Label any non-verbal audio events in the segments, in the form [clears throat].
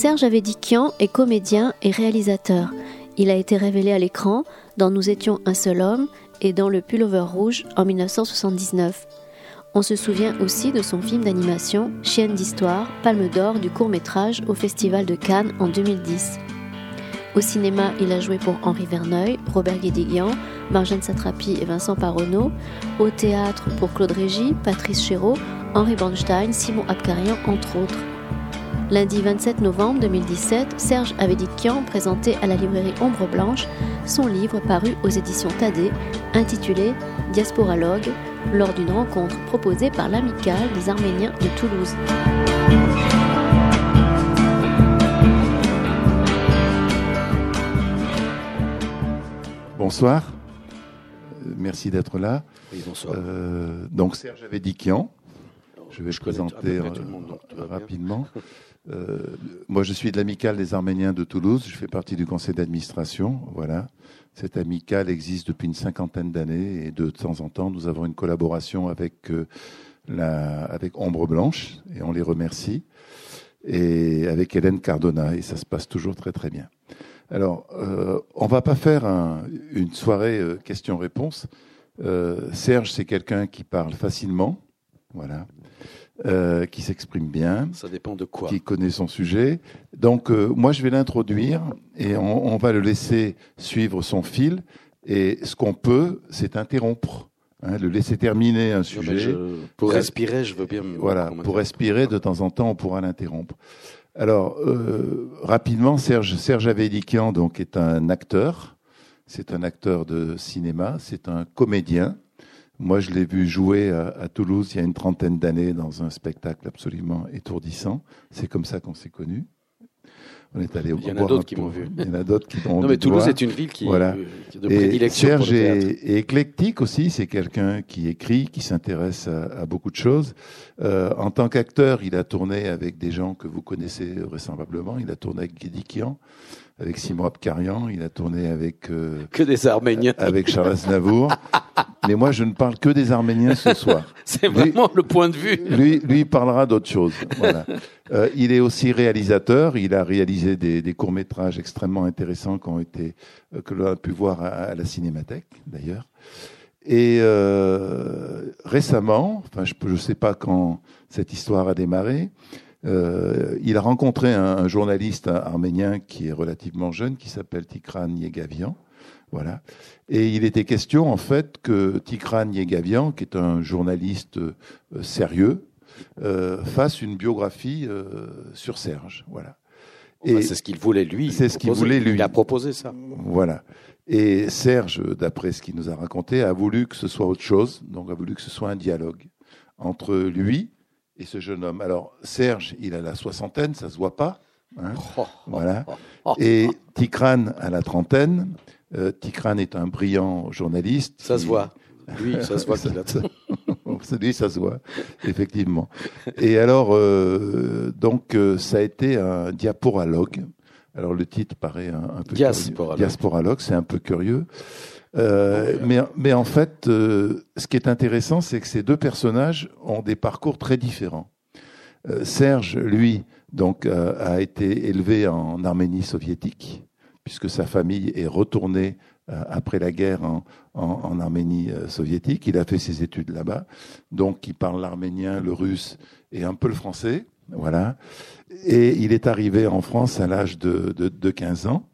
Serge Avedikian est comédien et réalisateur. Il a été révélé à l'écran dans Nous étions un seul homme et dans Le Pullover Rouge en 1979. On se souvient aussi de son film d'animation Chienne d'histoire, palme d'or du court métrage au Festival de Cannes en 2010. Au cinéma, il a joué pour Henri Verneuil, Robert Guédiguian, Marjane Satrapi et Vincent Paronneau. Au théâtre pour Claude Régis, Patrice Chéreau, Henri Bornstein, Simon Abkarian, entre autres. Lundi 27 novembre 2017, Serge Avedikian présentait à la librairie Ombre Blanche son livre paru aux éditions Tadé, intitulé Diasporalogue, lors d'une rencontre proposée par l'Amicale des Arméniens de Toulouse. Bonsoir, merci d'être là. Oui, bonsoir. Euh, donc Serge Avedikian, je vais je présenter euh, rapidement. Euh, moi, je suis de l'amicale des Arméniens de Toulouse. Je fais partie du conseil d'administration. Voilà. Cette amicale existe depuis une cinquantaine d'années et de temps en temps, nous avons une collaboration avec euh, avec Ombre Blanche et on les remercie et avec Hélène Cardona et ça se passe toujours très très bien. Alors, euh, on va pas faire un, une soirée euh, questions-réponses. Serge, c'est quelqu'un qui parle facilement, voilà. Euh, qui s'exprime bien. Ça dépend de quoi. Qui connaît son sujet. Donc, euh, moi, je vais l'introduire et on, on, va le laisser suivre son fil. Et ce qu'on peut, c'est interrompre. Hein, le laisser terminer un sujet. Je, pour respirer, je veux bien. Voilà, pour respirer, de temps en temps, on pourra l'interrompre. Alors, euh, rapidement, Serge, Serge Avedikian, donc, est un acteur. C'est un acteur de cinéma. C'est un comédien. Moi, je l'ai vu jouer à, à, Toulouse il y a une trentaine d'années dans un spectacle absolument étourdissant. C'est comme ça qu'on s'est connus. On est allé Il y en a d'autres qui m'ont vu. Il y en a d'autres qui m'ont Non, mais Toulouse est une ville qui, voilà. qui est de prédilection. Et Serge pour le est, est, éclectique aussi. C'est quelqu'un qui écrit, qui s'intéresse à, à, beaucoup de choses. Euh, en tant qu'acteur, il a tourné avec des gens que vous connaissez vraisemblablement. Il a tourné avec Guédikian avec Simon Abkarian, il a tourné avec euh, que des Arméniens, avec Charles Aznavour. Mais moi, je ne parle que des Arméniens ce soir. [laughs] C'est vraiment le point de vue. Lui, lui parlera d'autre chose. Voilà. [laughs] Euh, il est aussi réalisateur. Il a réalisé des, des courts métrages extrêmement intéressants qui ont été euh, que l'on a pu voir à, à la Cinémathèque, d'ailleurs. Et euh, récemment, enfin, je ne sais pas quand cette histoire a démarré. Euh, il a rencontré un, un, journaliste arménien qui est relativement jeune, qui s'appelle Tikran Yegavian. Voilà. Et il était question, en fait, que Tikran Yegavian, qui est un journaliste euh, sérieux, euh, fasse une biographie euh, sur Serge. Voilà. Et c'est ce qu'il voulait lui. C'est ce qu'il voulait lui. Il a proposé ça. Voilà. Et Serge, d'après ce qu'il nous a raconté, a voulu que ce soit autre chose. Donc, a voulu que ce soit un dialogue entre lui et ce jeune homme. Alors, Serge, il a la soixantaine, ça se voit pas. Hein oh, voilà. Oh, oh, et Tikran a la trentaine. Euh, Tikran est un brillant journaliste. Ça qui... se voit. Lui, ça se voit [laughs] qu'il a [laughs] Lui, ça se voit, effectivement. Et alors, euh, donc, euh, ça a été un diaporalogue. Alors, le titre paraît un, un peu diasporalogue. Diasporalogue, c'est un peu curieux. Euh, mais, mais, en fait, euh, ce qui est intéressant, c'est que ces deux personnages ont des parcours très différents. Euh, Serge, lui, donc, a été élevé en Arménie soviétique, puisque sa famille est retournée après la guerre en, en, en Arménie soviétique. Il a fait ses études là-bas, donc il parle l'arménien, le russe et un peu le français. Voilà. Et il est arrivé en France à l'âge de, de, de 15 ans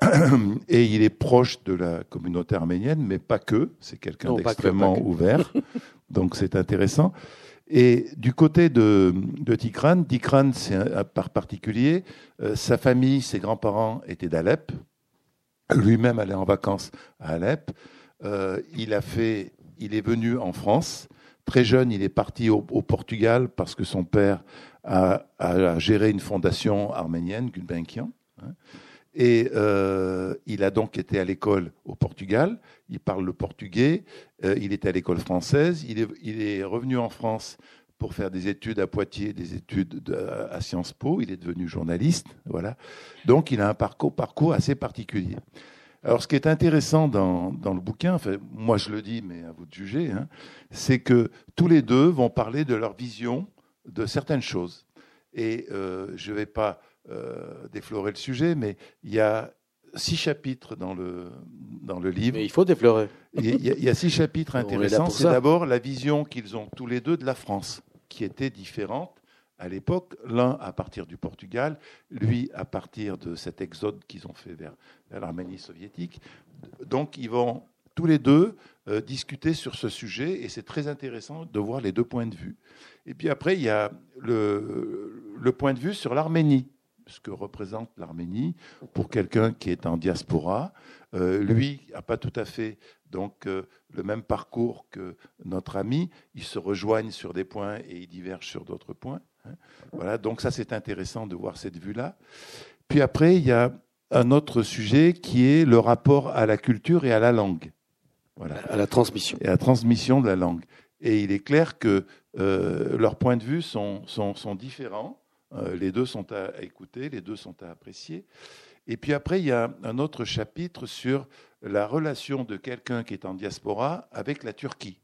[clears throat] et il est proche de la communauté arménienne, mais pas que. C'est quelqu'un d'extrêmement ouvert. [laughs] Donc c'est intéressant. Et du côté de, de Tikran, Tikran, c'est un part particulier. Euh, sa famille, ses grands-parents étaient d'Alep. Lui-même allait en vacances à Alep. Euh, il a fait, il est venu en France. Très jeune, il est parti au, au Portugal parce que son père a, a, géré une fondation arménienne, Gulbenkian. Hein. Et euh, il a donc été à l'école au Portugal. Il parle le portugais. Euh, il était à l'école française. Il est, revenu en France pour faire des études à Poitiers, des études de, à Sciences Po. Il est devenu journaliste. Voilà. Donc, il a un parcours, assez particulier. Alors, ce qui est intéressant dans, dans, le bouquin, enfin, moi je le dis, mais à vous de juger, hein, c'est que tous les deux vont parler de leur vision de certaines choses. Et euh, je ne vais pas euh, déflorer le sujet, mais il y a six chapitres dans le, dans le livre. Mais il faut déflorer. Il y, a, il y a six chapitres [laughs] intéressants. C'est d'abord la vision qu'ils ont tous les deux de la France, qui était différente à l'époque, l'un à partir du Portugal, lui à partir de cet exode qu'ils ont fait vers, l'Arménie soviétique. Donc ils vont tous les deux euh, discuter sur ce sujet et c'est très intéressant de voir les deux points de vue. Et puis après, il y a le, le point de vue sur l'Arménie, ce que représente l'Arménie pour quelqu'un qui est en diaspora. Euh, lui n'a pas tout à fait donc euh, le même parcours que notre ami. Ils se rejoignent sur des points et ils divergent sur d'autres points. Hein. Voilà, donc ça c'est intéressant de voir cette vue-là. Puis après, il y a un autre sujet qui est le rapport à la culture et à la langue. Voilà. À la transmission. Et à la transmission de la langue. Et il est clair que euh, leurs points de vue sont, sont, sont différents. Euh, les deux sont à écouter, les deux sont à apprécier. Et puis après, il y a un autre chapitre sur la relation de quelqu'un qui est en diaspora avec la Turquie.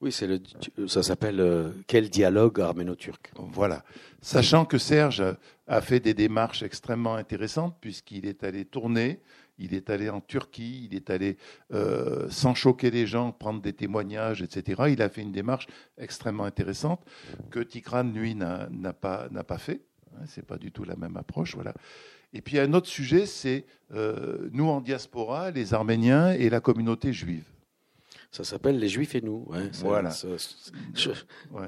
Oui, c'est le, ça s'appelle euh, Quel dialogue arméno-turc Voilà. Sachant que Serge a fait des démarches extrêmement intéressantes, puisqu'il est allé tourner, il est allé en Turquie, il est allé, euh, sans choquer les gens, prendre des témoignages, etc. Il a fait une démarche extrêmement intéressante que Tigran, lui, n'a pas, pas fait. Hein, c'est pas du tout la même approche. Voilà. Et puis un autre sujet, c'est euh, nous en diaspora, les Arméniens et la communauté juive. Ça s'appelle Les Juifs et nous. voilà.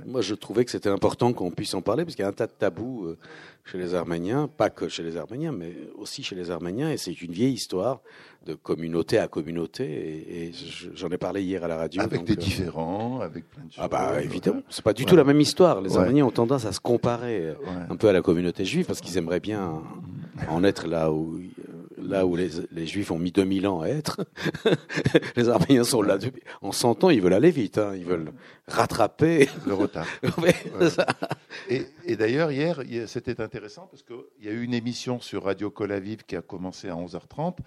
Moi, je trouvais que c'était important qu'on puisse en parler, parce qu'il y a un tas de tabous euh, chez les Arméniens, pas que chez les Arméniens, mais aussi chez les Arméniens, et c'est une vieille histoire de communauté à communauté, et, j'en ai parlé hier à la radio. Avec des euh, différents, avec plein de choses. Ah bah évidemment, c'est pas du tout la même histoire. Les Arméniens ont tendance à se comparer euh, un peu à la communauté juive, parce qu'ils aimeraient bien en être là où là où les, Juifs ont mis 2000 ans à être, [laughs] les Arméniens sont là depuis. En 100 ans, ils veulent aller vite, hein. ils veulent rattraper [laughs] le retard. [laughs] Et, d'ailleurs, hier, c'était intéressant parce qu'il y a eu une émission sur Radio Colavive qui a commencé à 11h30.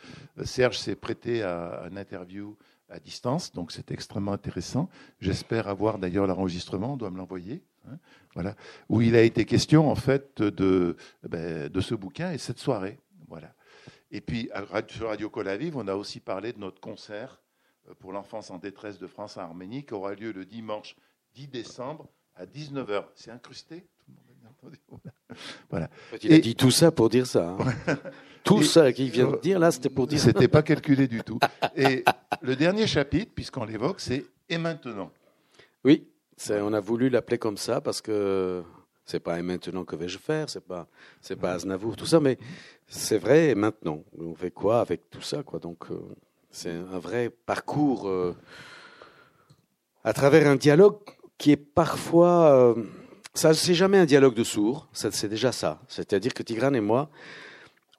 Serge s'est prêté à une interview à distance, donc c'est extrêmement intéressant. J'espère avoir d'ailleurs l'enregistrement, on doit me l'envoyer. Hein. voilà, où il a été question en fait de, ben, de ce bouquin et cette soirée. Voilà. Et puis, sur Radio Colavive, on a aussi parlé de notre concert euh, pour l'enfance en détresse de France en Arménie qui aura lieu le dimanche 10 décembre à 19h. C'est incrusté? Voilà. Il a dit tout ça pour dire ça. Hein. [laughs] tout ça qu'il vient de dire, là, c'était pour dire ça. C'était pas calculé du tout. Et le dernier chapitre, puisqu'on l'évoque, c'est Et maintenant Oui, on a voulu l'appeler comme ça parce que c'est pas et maintenant que vais-je faire, c'est pas c'est pas Aznavour tout ça, mais c'est vrai et maintenant. On fait quoi avec tout ça quoi? Donc euh, c'est un vrai parcours euh, à travers un dialogue qui est parfois euh, ça c'est jamais un dialogue de sourds, c'est déjà ça. C'est-à-dire que Tigran et moi,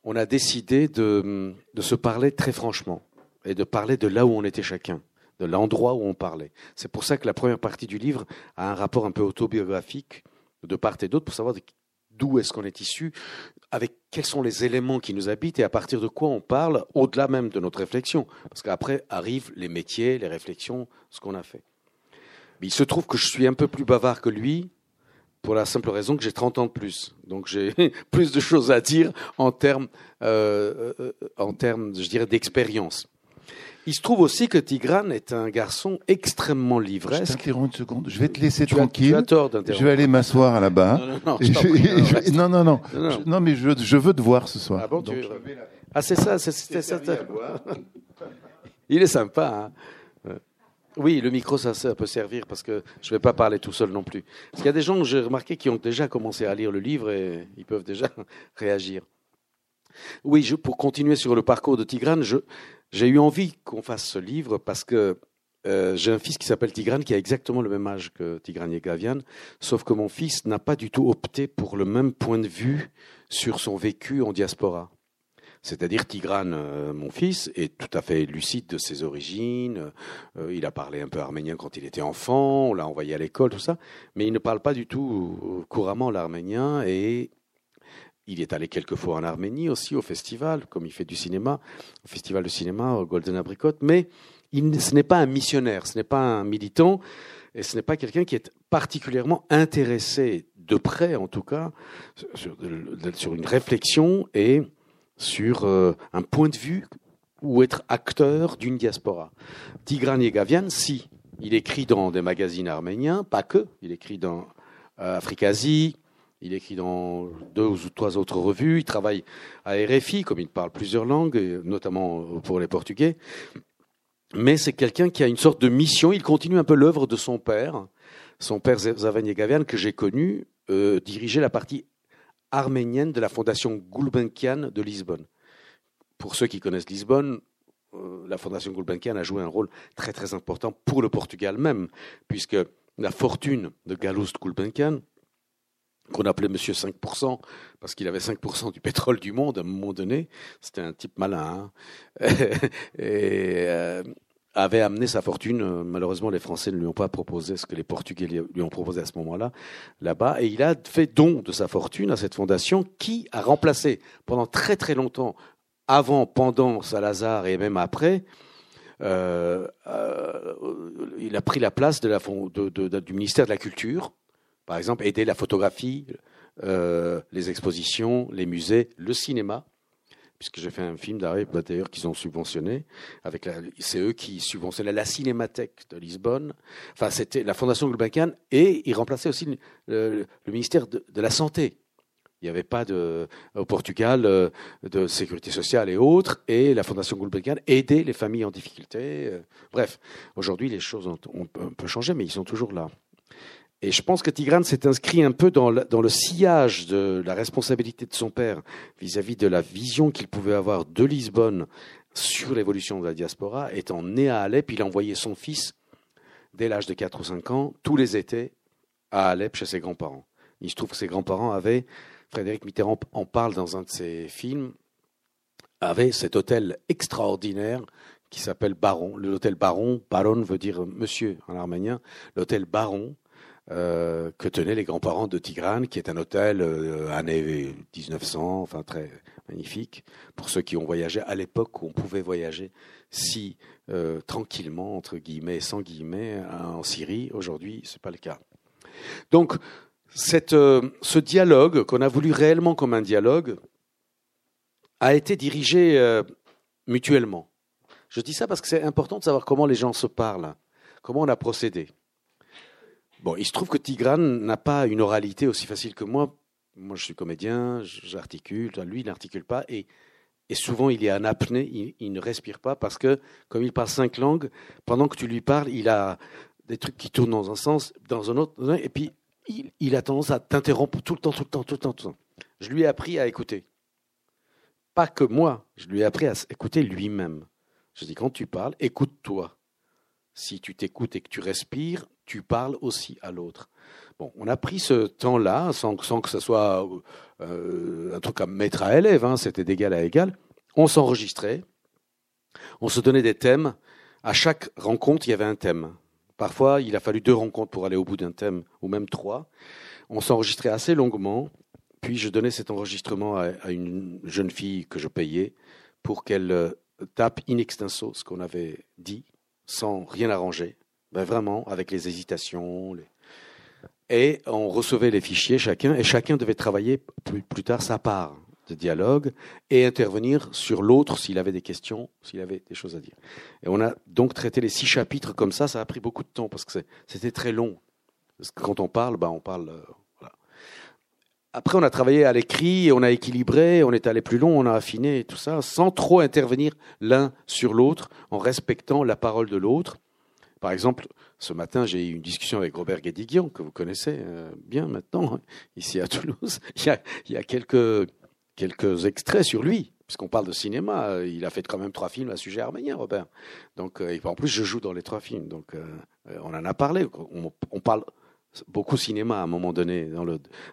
on a décidé de, de se parler très franchement et de parler de là où on était chacun de l'endroit où on parlait. C'est pour ça que la première partie du livre a un rapport un peu autobiographique de part et d'autre pour savoir d'où est-ce qu'on est issu, avec quels sont les éléments qui nous habitent et à partir de quoi on parle, au-delà même de notre réflexion. Parce qu'après arrivent les métiers, les réflexions, ce qu'on a fait. Mais il se trouve que je suis un peu plus bavard que lui, pour la simple raison que j'ai 30 ans de plus. Donc j'ai [laughs] plus de choses à dire en termes, euh, euh, en termes je dirais, d'expérience. Il se trouve aussi que Tigran est un garçon extrêmement livresque. Je t'interromps une seconde. Je vais te laisser tranquille. tu as tort Je vais aller m'asseoir là-bas. Non, non, non. non, mais je, je, veux te voir ce soir. Ah bon, Ah, c'est ça. C'est, ça. Il est sympa. Hein. Oui, le micro, ça, ça, peut servir parce que je ne vais pas parler tout seul non plus. Parce qu'il y a des gens que j'ai remarqué qui ont déjà commencé à lire le livre et ils peuvent déjà [laughs] réagir. Oui, je, pour continuer sur le parcours de Tigran, je, j'ai eu envie qu'on fasse ce livre parce que euh, j'ai un fils qui s'appelle Tigran, qui a exactement le même âge que Tigran Yegavian, sauf que mon fils n'a pas du tout opté pour le même point de vue sur son vécu en diaspora. C'est-à-dire Tigran, euh, mon fils, est tout à fait lucide de ses origines. Euh, il a parlé un peu arménien quand il était enfant, on l'a envoyé à l'école, tout ça, mais il ne parle pas du tout couramment l'arménien et Il est allé quelques fois en Arménie aussi au festival, comme il fait du cinéma, au festival de cinéma au Golden Apricot. Mais ce n'est pas un missionnaire, ce n'est pas un militant, et ce n'est pas quelqu'un qui est particulièrement intéressé, de près en tout cas, sur, sur une réflexion et sur euh, un point de vue ou être acteur d'une diaspora. Tigran Yegavian, si, il écrit dans des magazines arméniens, pas que, il écrit dans euh, Africasie, il écrit dans deux ou trois autres revues, il travaille à RFI, comme il parle plusieurs langues, notamment pour les Portugais. Mais c'est quelqu'un qui a une sorte de mission, il continue un peu l'œuvre de son père. Son père Zavan Yegavian, que j'ai connu, euh, dirigeait la partie arménienne de la fondation Gulbenkian de Lisbonne. Pour ceux qui connaissent Lisbonne, euh, la fondation Gulbenkian a joué un rôle très très important pour le Portugal même, puisque la fortune de Galoust Gulbenkian, qu'on appelait Monsieur 5%, parce qu'il avait 5% du pétrole du monde à un moment donné, c'était un type malin, hein. [laughs] et euh, avait amené sa fortune. Malheureusement, les Français ne lui ont pas proposé ce que les Portugais lui ont proposé à ce moment-là, là-bas, et il a fait don de sa fortune à cette fondation qui a remplacé pendant très très longtemps, avant, pendant Salazar et même après, euh, euh, il a pris la place du ministère de la Culture, par exemple, aider la photographie, euh, les expositions, les musées, le cinéma, puisque j'ai fait un film d'ailleurs qu'ils ont subventionné. C'est eux qui subventionnaient la Cinémathèque de Lisbonne. Enfin, c'était la Fondation Gulbenkian et ils remplaçaient aussi le, ministère de, la Santé. Il n'y avait pas au Portugal euh, de sécurité sociale et autres, et la Fondation Gulbenkian aidait les familles en difficulté. Euh. Bref, aujourd'hui, les choses ont, un peu changé, mais ils sont toujours là. Et je pense que Tigran s'est inscrit un peu dans le, sillage de la responsabilité de son père vis-à-vis de la vision qu'il pouvait avoir de Lisbonne sur l'évolution de la diaspora. Étant né à Alep, il envoyait son fils, dès l'âge de 4 ou 5 ans, tous les étés à Alep chez ses grands-parents. Il se trouve que ses grands-parents avaient, Frédéric Mitterrand en parle dans un de ses films, avaient cet hôtel extraordinaire qui s'appelle Baron. L'hôtel Baron, Baron veut dire monsieur en arménien, l'hôtel Baron euh, que tenaient les grands-parents de Tigrane, qui est un hôtel euh, année 1900, enfin très magnifique, pour ceux qui ont voyagé à l'époque où on pouvait voyager si euh, tranquillement, entre guillemets, sans guillemets, en Syrie. Aujourd'hui, ce n'est pas le cas. Donc, ce dialogue, qu'on a voulu réellement comme un dialogue, a été dirigé mutuellement. Je dis ça parce que c'est important de savoir comment les gens se parlent, comment on a procédé. Il se trouve que Tigran n'a pas une oralité aussi facile que moi. Moi, je suis comédien, j'articule. Lui, il n'articule pas. Et, et, souvent, il est en apnée. Il, ne respire pas parce que, comme il parle cinq langues, pendant que tu lui parles, il a des trucs qui tournent dans un sens, dans un autre. Et puis, il, il a tendance à t'interrompre tout le temps, tout le temps, tout le temps, tout le temps. Je lui ai appris à écouter. Pas que moi, je lui ai appris à écouter lui-même. Je dis, quand tu parles, écoute-toi. Si tu t'écoutes et que tu respires, tu parles aussi à l'autre. Bon, on a pris ce temps-là sans, que ce soit euh, un truc à mettre à élève, hein, c'était d'égal à égal. On s'enregistrait, on se donnait des thèmes. À chaque rencontre, il y avait un thème. Parfois, il a fallu deux rencontres pour aller au bout d'un thème, ou même trois. On s'enregistrait assez longuement, puis je donnais cet enregistrement à, à une jeune fille que je payais pour qu'elle euh, tape in extenso ce qu'on avait dit, sans rien arranger, ben vraiment, avec les hésitations. Et on recevait les fichiers chacun, et chacun devait travailler plus, plus tard sa part de dialogue et intervenir sur l'autre s'il avait des questions, s'il avait des choses à dire. Et on a donc traité les six chapitres comme ça. Ça a pris beaucoup de temps parce que c'était très long. Parce que quand on parle, ben on parle. Euh. Après, on a travaillé à l'écrit, on a équilibré, on est allé plus long, on a affiné tout ça, sans trop intervenir l'un sur l'autre, en respectant la parole de l'autre. Par exemple, ce matin, j'ai eu une discussion avec Robert Guédiguian, que vous connaissez euh, bien maintenant, hein, ici à Toulouse. [laughs] Il y a, quelques, quelques extraits sur lui, puisqu'on parle de cinéma. Il a fait quand même trois films à sujet arménien, Robert. Donc, euh, en plus, je joue dans les trois films. Donc, euh, on en a parlé. On, parle beaucoup cinéma à un moment donné, dans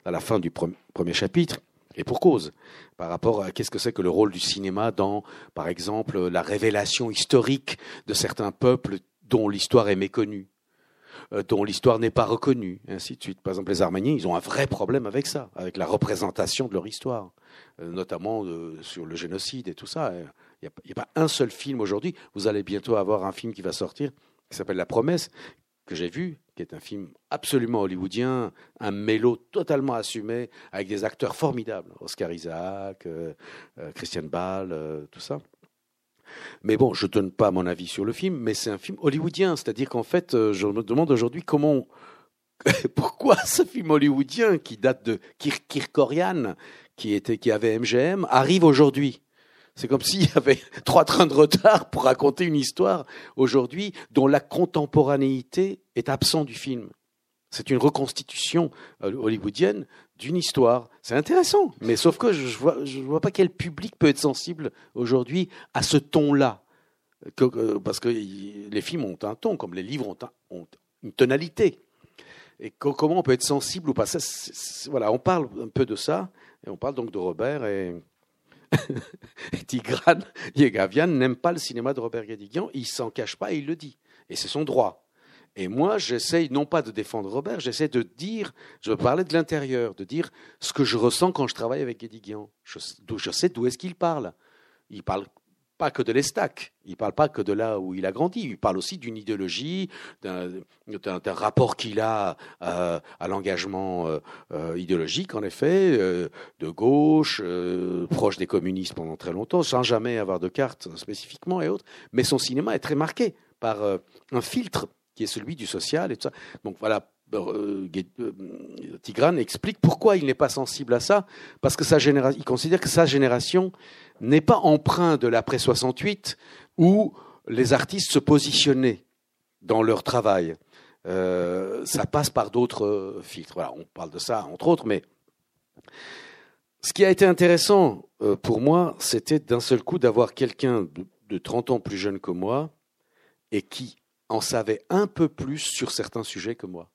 à la fin du premier chapitre. Et pour cause, par rapport à qu'est-ce que c'est que le rôle du cinéma dans, par exemple, la révélation historique de certains peuples dont l'histoire est méconnue. euh, dont l'histoire n'est pas reconnue, ainsi de suite. Par exemple, les Arméniens, ils ont un vrai problème avec ça, avec la représentation de leur histoire, euh, notamment euh, sur le génocide et tout ça. Il n'y a, pas un seul film aujourd'hui. Vous allez bientôt avoir un film qui va sortir, qui s'appelle La Promesse, que j'ai vu, qui est un film absolument hollywoodien, un mélo totalement assumé, avec des acteurs formidables, Oscar Isaac, Christian Ball, tout ça. Mais bon, je ne donne pas mon avis sur le film, mais c'est un film hollywoodien. C'est-à-dire qu'en fait, euh, je me demande aujourd'hui comment. [laughs] Pourquoi ce film hollywoodien qui date de Kirkorian, qui, était, qui avait MGM, arrive aujourd'hui c'est comme s'il y avait [laughs] trois trains de retard pour raconter une histoire aujourd'hui dont la contemporanéité est absente du film. C'est une reconstitution euh, hollywoodienne d'une histoire. C'est intéressant, mais sauf que je ne vois, pas quel public peut être sensible aujourd'hui à ce ton-là. parce que les films ont un ton, comme les livres ont, une tonalité. Et comment on peut être sensible ou pas? Voilà, on parle un peu de ça, et on parle donc de Robert et. [laughs] Tigran Yegavian n'aime pas le cinéma de Robert Guédiguian, il s'en cache pas et il le dit. Et c'est son droit. Et moi, j'essaye non pas de défendre Robert, j'essaie de dire, je parlais de l'intérieur, de dire ce que je ressens quand je travaille avec Guédiguian. Je, je sais d'où est-ce qu'il parle. Il parle pas que de l'Estac, il parle pas que de là où il a grandi, il parle aussi d'une idéologie, d'un rapport qu'il a euh, à l'engagement euh, euh, idéologique, en effet, de gauche, proche des communistes pendant très longtemps, sans jamais avoir de carte spécifiquement et autres. Mais son cinéma est très marqué par un filtre qui est celui du social et tout ça. Donc voilà, euh, euh, Tigran explique pourquoi il n'est pas sensible à ça, parce que sa génération, il considère que sa génération n'est pas emprunt de l'après 68 où les artistes se positionnaient dans leur travail. Euh, ça passe par d'autres filtres. Voilà, on parle de ça entre autres, mais ce qui a été intéressant pour moi, c'était d'un seul coup d'avoir quelqu'un de 30 ans plus jeune que moi et qui en savait un peu plus sur certains sujets que moi.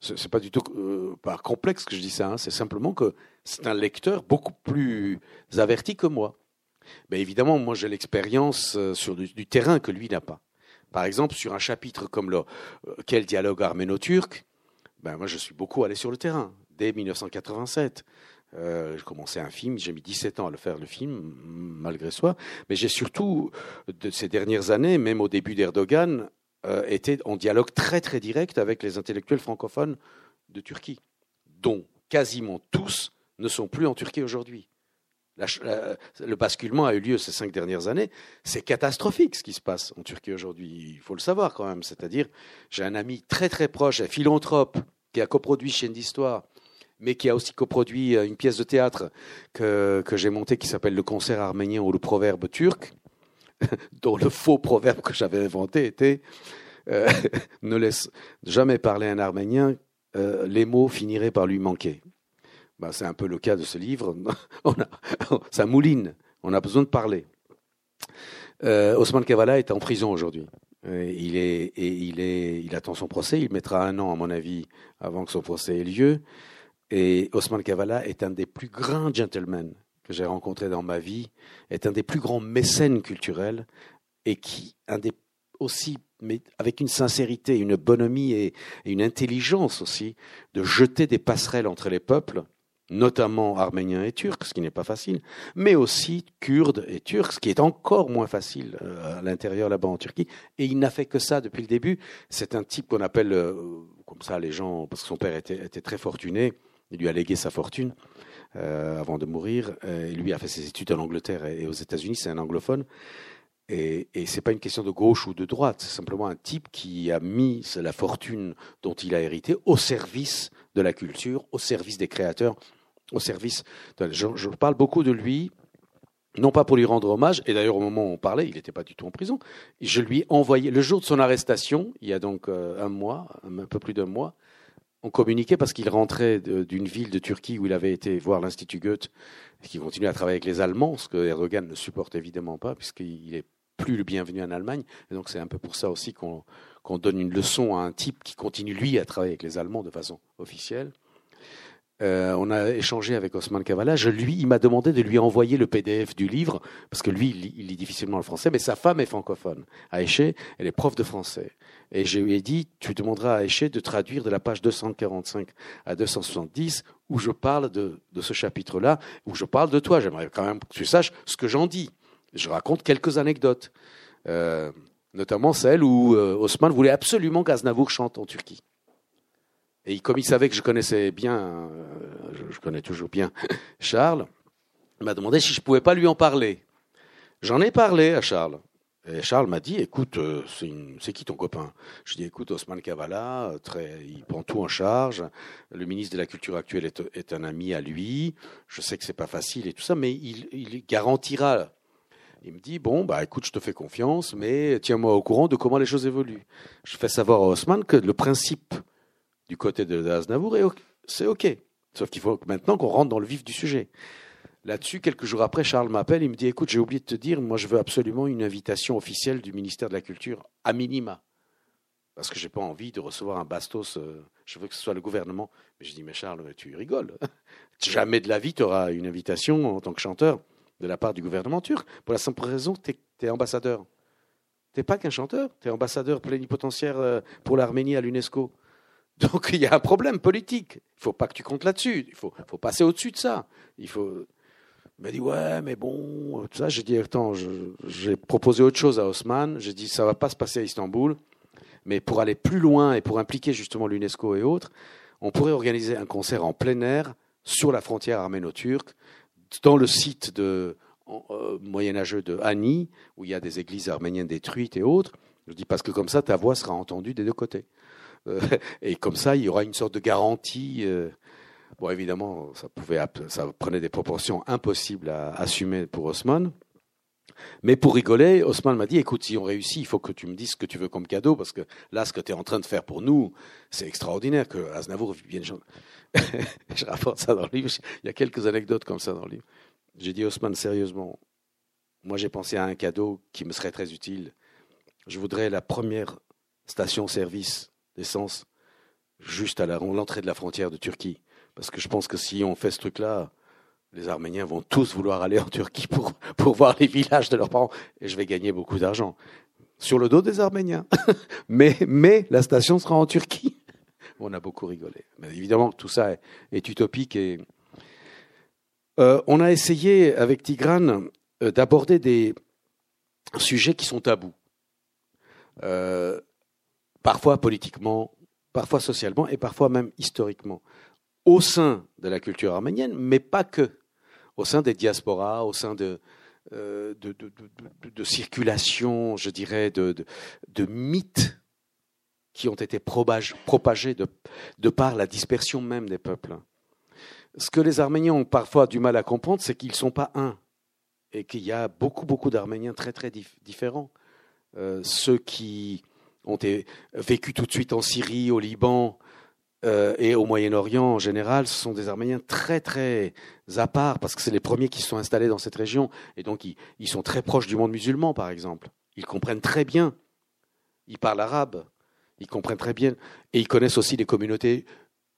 Ce n'est pas du tout euh, par complexe que je dis ça, hein. c'est simplement que c'est un lecteur beaucoup plus averti que moi. Mais évidemment, moi j'ai l'expérience euh, sur du, terrain que lui n'a pas. Par exemple, sur un chapitre comme le euh, Quel dialogue arméno-turc ben, Moi je suis beaucoup allé sur le terrain, dès 1987. Euh, j'ai commencé un film, j'ai mis 17 ans à le faire, le film, malgré soi. Mais j'ai surtout, de ces dernières années, même au début d'Erdogan, euh, était en dialogue très très direct avec les intellectuels francophones de Turquie, dont quasiment tous ne sont plus en Turquie aujourd'hui. le basculement a eu lieu ces cinq dernières années. C'est catastrophique ce qui se passe en Turquie aujourd'hui. Il faut le savoir quand même. C'est-à-dire, j'ai un ami très très proche, un philanthrope, qui a coproduit Chaîne d'Histoire, mais qui a aussi coproduit euh, une pièce de théâtre que, que j'ai montée qui s'appelle Le concert arménien ou le proverbe turc, [laughs] dont le faux proverbe que j'avais inventé était euh, [laughs] ne laisse jamais parler un Arménien, euh, les mots finiraient par lui manquer. Ben, c'est un peu le cas de ce livre. [laughs] on a, ça mouline, on a besoin de parler. Euh, Osman Kavala est en prison aujourd'hui. Il, est, et il, est, il attend son procès. Il mettra un an, à mon avis, avant que son procès ait lieu. Et Osman Kavala est un des plus grands gentlemen que j'ai rencontré dans ma vie, est un des plus grands mécènes culturels et qui, aussi, mais avec une sincérité, une bonhomie et, une intelligence aussi, de jeter des passerelles entre les peuples, notamment arméniens et turcs, ce qui n'est pas facile, mais aussi kurdes et turcs, ce qui est encore moins facile euh, à l'intérieur là-bas en Turquie. Et il n'a fait que ça depuis le début. C'est un type qu'on appelle, euh, comme ça, les gens, parce que son père était très fortuné, il lui a légué sa fortune. Euh, avant de mourir. Euh, lui a fait ses études en Angleterre et aux États-Unis, c'est un anglophone. Et, et c'est pas une question de gauche ou de droite, c'est simplement un type qui a mis la fortune dont il a hérité au service de la culture, au service des créateurs, au service. Je, je parle beaucoup de lui, non pas pour lui rendre hommage, et d'ailleurs au moment où on parlait, il n'était pas du tout en prison. Je lui ai envoyé, le jour de son arrestation, il y a donc euh, un mois, un peu plus d'un mois, on communiquait parce qu'il rentrait d'une ville de Turquie où il avait été voir l'Institut Goethe et qui continue à travailler avec les Allemands, ce que Erdogan ne supporte évidemment pas, puisqu'il est plus le bienvenu en Allemagne. Et donc c'est un peu pour ça aussi qu'on donne une leçon à un type qui continue, lui, à travailler avec les Allemands de façon officielle. euh, on a échangé avec Osman Kavala. Lui, il m'a demandé de lui envoyer le PDF du livre parce que lui, il lit, il lit difficilement le français, mais sa femme est francophone. Aïché, elle est prof de français. Et je lui ai dit, tu demanderas à Aïché de traduire de la page 245 à 270 où je parle de, de ce chapitre-là, où je parle de toi. J'aimerais quand même que tu saches ce que j'en dis. Je raconte quelques anecdotes, euh, notamment celle où euh, Osman voulait absolument qu'Aznavour chante en Turquie. Et comme il savait que je connaissais bien, euh, je, je connais toujours bien [laughs] Charles, il m'a demandé si je pouvais pas lui en parler. J'en ai parlé à Charles. Et Charles m'a dit, écoute, euh, c'est qui ton copain? Je dis, écoute, Osman Kavala, euh, très, il prend tout en charge. Le ministre de la Culture actuel est, un ami à lui. Je sais que c'est pas facile et tout ça, mais il, garantira. Il me dit, bon, bah écoute, je te fais confiance, mais tiens-moi au courant de comment les choses évoluent. Je fais savoir à Osman que le principe du côté de Aznavour, c'est OK. Sauf qu'il faut maintenant qu'on rentre dans le vif du sujet. Là-dessus, quelques jours après, Charles m'appelle, il me dit, écoute, j'ai oublié de te dire, moi je veux absolument une invitation officielle du ministère de la Culture, à minima. Parce que j'ai pas envie de recevoir un bastos, euh, je veux que ce soit le gouvernement. Mais je dis, mais Charles, tu rigoles. [laughs] Jamais de la vie, tu auras une invitation en tant que chanteur de la part du gouvernement turc. Pour la simple raison tu es, ambassadeur. Tu pas qu'un chanteur, tu es ambassadeur plénipotentiaire euh, pour l'Arménie à l'UNESCO. [laughs] Donc il y a un problème politique. Il faut pas que tu comptes là-dessus. Il faut, faut passer au-dessus de ça. Il faut. Il m'a dit ouais, mais bon, tout ça. J'ai dit attends, j'ai proposé autre chose à Haussmann. J'ai dit ça va pas se passer à Istanbul, mais pour aller plus loin et pour impliquer justement l'UNESCO et autres, on pourrait organiser un concert en plein air sur la frontière arméno-turque, dans le site de euh, moyenâgeux de Hani, où il y a des églises arméniennes détruites et autres. Je dis parce que comme ça, ta voix sera entendue des deux côtés. Euh, [laughs] et comme ça, il y aura une sorte de garantie. euh, Bon, évidemment, ça, pouvait, ça prenait des proportions impossibles à assumer pour Haussmann. Mais pour rigoler, Haussmann m'a dit, écoute, si on réussit, il faut que tu me dises ce que tu veux comme cadeau, parce que là, ce que tu es en train de faire pour nous, c'est extraordinaire que Aznavour vienne. [laughs] Je rapporte ça dans le livre. Il y a quelques anecdotes comme ça dans le livre. J'ai dit, Haussmann, sérieusement, moi j'ai pensé à un cadeau qui me serait très utile. Je voudrais la première station-service d'essence juste à l'entrée de la frontière de Turquie. Parce que je pense que si on fait ce truc-là, les Arméniens vont tous vouloir aller en Turquie pour, pour voir les villages de leurs parents. Et je vais gagner beaucoup d'argent. Sur le dos des Arméniens. [laughs] mais, mais la station sera en Turquie. [laughs] On a beaucoup rigolé. Mais évidemment, tout ça est, utopique. Et, Euh, on a essayé avec Tigrane euh, d'aborder des sujets qui sont tabous. Euh, parfois politiquement, parfois socialement et parfois même historiquement, au sein de la culture arménienne, mais pas que, au sein des diasporas, au sein de, euh, de, de, de, de, circulation, je dirais, de, de, mythes qui ont été propagés, de, par la dispersion même des peuples. Ce que les Arméniens ont parfois du mal à comprendre, c'est qu'ils ne sont pas un, et qu'il y a beaucoup, beaucoup d'Arméniens très, très dif différents. Euh, ceux qui ont vécu tout de suite en Syrie, au Liban euh, et au Moyen-Orient en général, ce sont des Arméniens très très à part parce que c'est les premiers qui se sont installés dans cette région. Et donc ils, sont très proches du monde musulman par exemple. Ils comprennent très bien, ils parlent arabe, ils comprennent très bien. Et ils connaissent aussi les communautés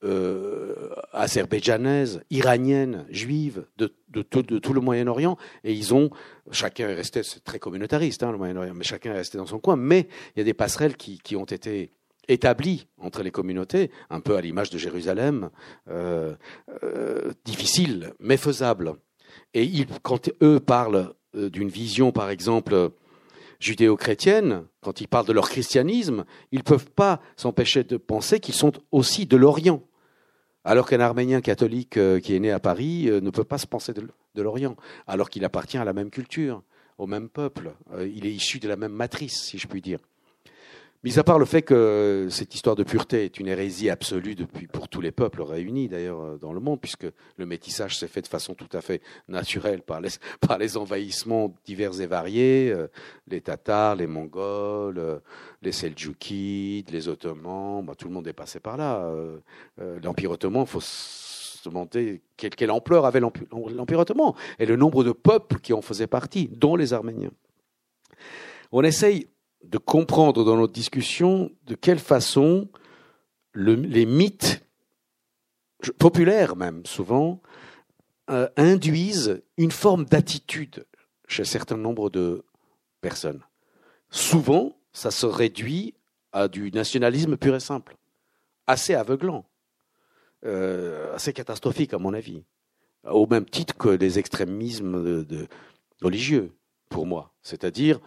euh, azerbaïdjanaises, iraniennes, juives de, tout, le Moyen-Orient. Et ils ont chacun est resté c'est très communautariste hein, le Moyen-Orient mais chacun est resté dans son coin. Mais il y a des passerelles qui ont été établi entre les communautés, un peu à l'image de Jérusalem, euh, euh, difficile mais faisable. Et quand eux parlent euh, d'une vision, par exemple, judéo-chrétienne, quand ils parlent de leur christianisme, ils ne peuvent pas s'empêcher de penser qu'ils sont aussi de l'Orient. Alors qu'un Arménien catholique qui est né à Paris ne peut pas se penser de, l'Orient, alors qu'il appartient à la même culture, au même peuple. Il est issu de la même matrice, si je puis dire. Mis à part le fait que cette histoire de pureté est une hérésie absolue depuis pour tous les peuples réunis d'ailleurs dans le monde, puisque le métissage s'est fait de façon tout à fait naturelle par les, [laughs] par les envahissements divers et variés, euh, les Tatars, les Mongols, euh, les Seldjoukides, les Ottomans, bah, tout le monde est passé par là. Euh, L'Empire ottoman, faut se demander quelle, quelle ampleur avait l'Empire ottoman et le nombre de peuples qui en faisaient partie, dont les Arméniens. On essaye de comprendre dans notre discussion de quelle façon le, les mythes populaires même souvent, euh, induisent une forme d'attitude chez un certain nombre de personnes. Souvent, ça se réduit à du nationalisme pur et simple, assez aveuglant, euh, assez catastrophique à mon avis, au même titre que les extrémismes religieux, pour moi. C'est-à-dire,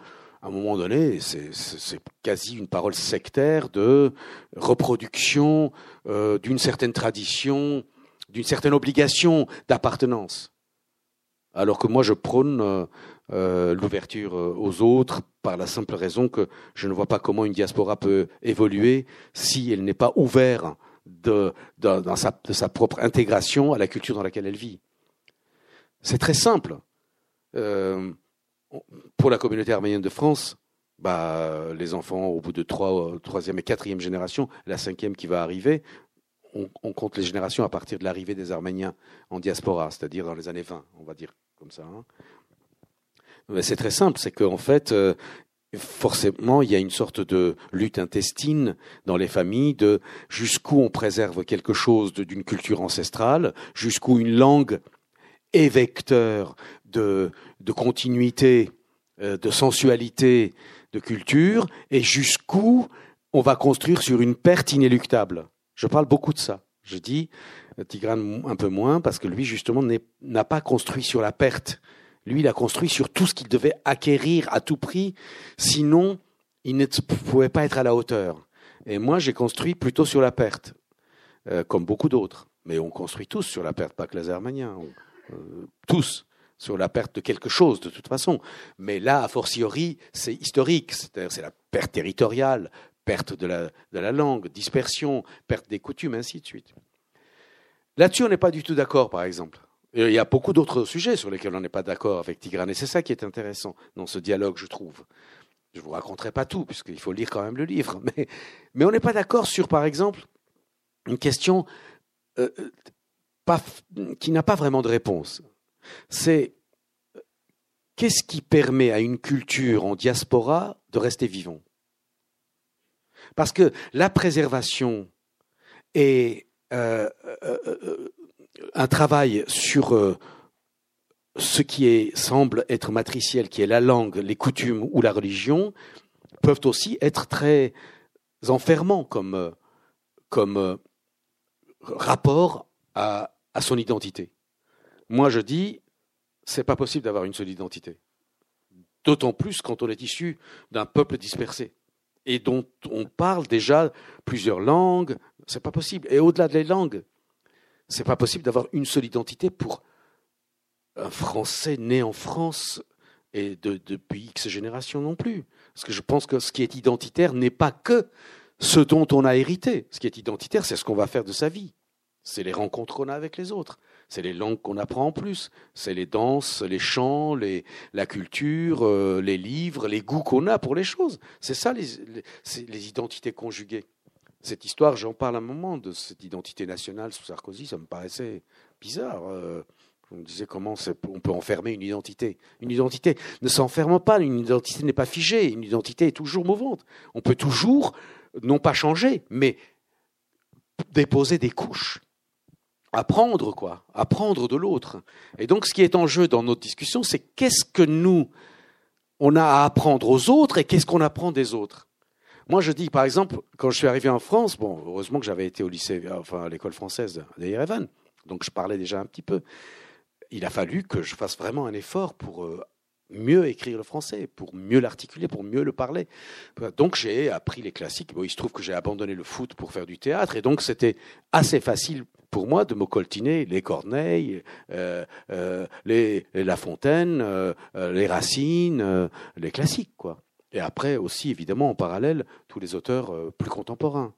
à un moment donné, c'est quasi une parole sectaire de reproduction euh, d'une certaine tradition, d'une certaine obligation d'appartenance. Alors que moi, je prône euh, euh, l'ouverture euh, aux autres par la simple raison que je ne vois pas comment une diaspora peut évoluer si elle n'est pas ouverte de, dans sa, de sa propre intégration à la culture dans laquelle elle vit. C'est très simple. Pour la communauté arménienne de France, bah, les enfants, au bout de trois, troisième et quatrième génération, la cinquième qui va arriver, on, compte les générations à partir de l'arrivée des Arméniens en diaspora, c'est-à-dire dans les années 20, on va dire comme ça. Hein. C'est très simple, c'est qu'en fait, euh, forcément, il y a une sorte de lutte intestine dans les familles de jusqu'où on préserve quelque chose d'une culture ancestrale, jusqu'où une langue est vecteur de, continuité, euh, de sensualité, de culture, et jusqu'où on va construire sur une perte inéluctable. Je parle beaucoup de ça. Je dis euh, Tigran un peu moins parce que lui justement n'a pas construit sur la perte. Lui, il a construit sur tout ce qu'il devait acquérir à tout prix, sinon il ne pouvait pas être à la hauteur. Et moi, j'ai construit plutôt sur la perte, euh, comme beaucoup d'autres. Mais on construit tous sur la perte, pas que les Arméniens. Tous sur la perte de quelque chose, de toute façon. Mais là, a fortiori, c'est historique. C'est-à-dire, c'est la perte territoriale, perte de la, langue, dispersion, perte des coutumes, ainsi de suite. Là-dessus, on n'est pas du tout d'accord, par exemple. Il y a beaucoup d'autres sujets sur lesquels on n'est pas d'accord avec Tigran, et c'est ça qui est intéressant dans ce dialogue, je trouve. Je ne vous raconterai pas tout, puisqu'il faut lire quand même le livre, [laughs] mais, on n'est pas d'accord sur, par exemple, une question euh, pas, qui n'a pas vraiment de réponse. C'est qu'est-ce qui permet à une culture en diaspora de rester vivant? Parce que la préservation est euh, euh, euh, un travail sur ce qui semble être matriciel, qui est la langue, les coutumes ou la religion, peuvent aussi être très enfermants comme, rapport à son identité. Moi, je dis, c'est pas possible d'avoir une seule identité. D'autant plus quand on est issu d'un peuple dispersé et dont on parle déjà plusieurs langues. C'est pas possible. Et au-delà des langues, c'est pas possible d'avoir une seule identité pour un Français né en France et de, depuis X générations non plus. Parce que je pense que ce qui est identitaire n'est pas que ce dont on a hérité. Ce qui est identitaire, c'est ce qu'on va faire de sa vie. C'est les rencontres qu'on a avec les autres. C'est les langues qu'on apprend en plus. C'est les danses, les chants, la culture, euh, les livres, les goûts qu'on a pour les choses. C'est ça les, identités conjuguées. Cette histoire, j'en parle un moment de cette identité nationale sous Sarkozy, ça me paraissait bizarre. Euh, on me disait comment on peut enfermer une identité. Une identité ne s'enferme pas, une identité n'est pas figée, une identité est toujours mouvante. On peut toujours, non pas changer, mais déposer des couches apprendre, quoi, apprendre de l'autre. Et donc, ce qui est en jeu dans notre discussion, c'est qu'est-ce que nous, on a à apprendre aux autres et qu'est-ce qu'on apprend des autres. Moi, je dis, par exemple, quand je suis arrivé en France, bon, heureusement que j'avais été au lycée, enfin, à l'école française de Yerevan, donc je parlais déjà un petit peu. Il a fallu que je fasse vraiment un effort pour euh, mieux écrire le français, pour mieux l'articuler, pour mieux le parler. Donc j'ai appris les classiques. Bon, il se trouve que j'ai abandonné le foot pour faire du théâtre, et donc c'était assez facile pour moi de me coltiner les Corneilles, euh, euh, les, La Fontaine, euh, les Racines, les classiques, quoi. Et après aussi, évidemment, en parallèle, tous les auteurs plus contemporains.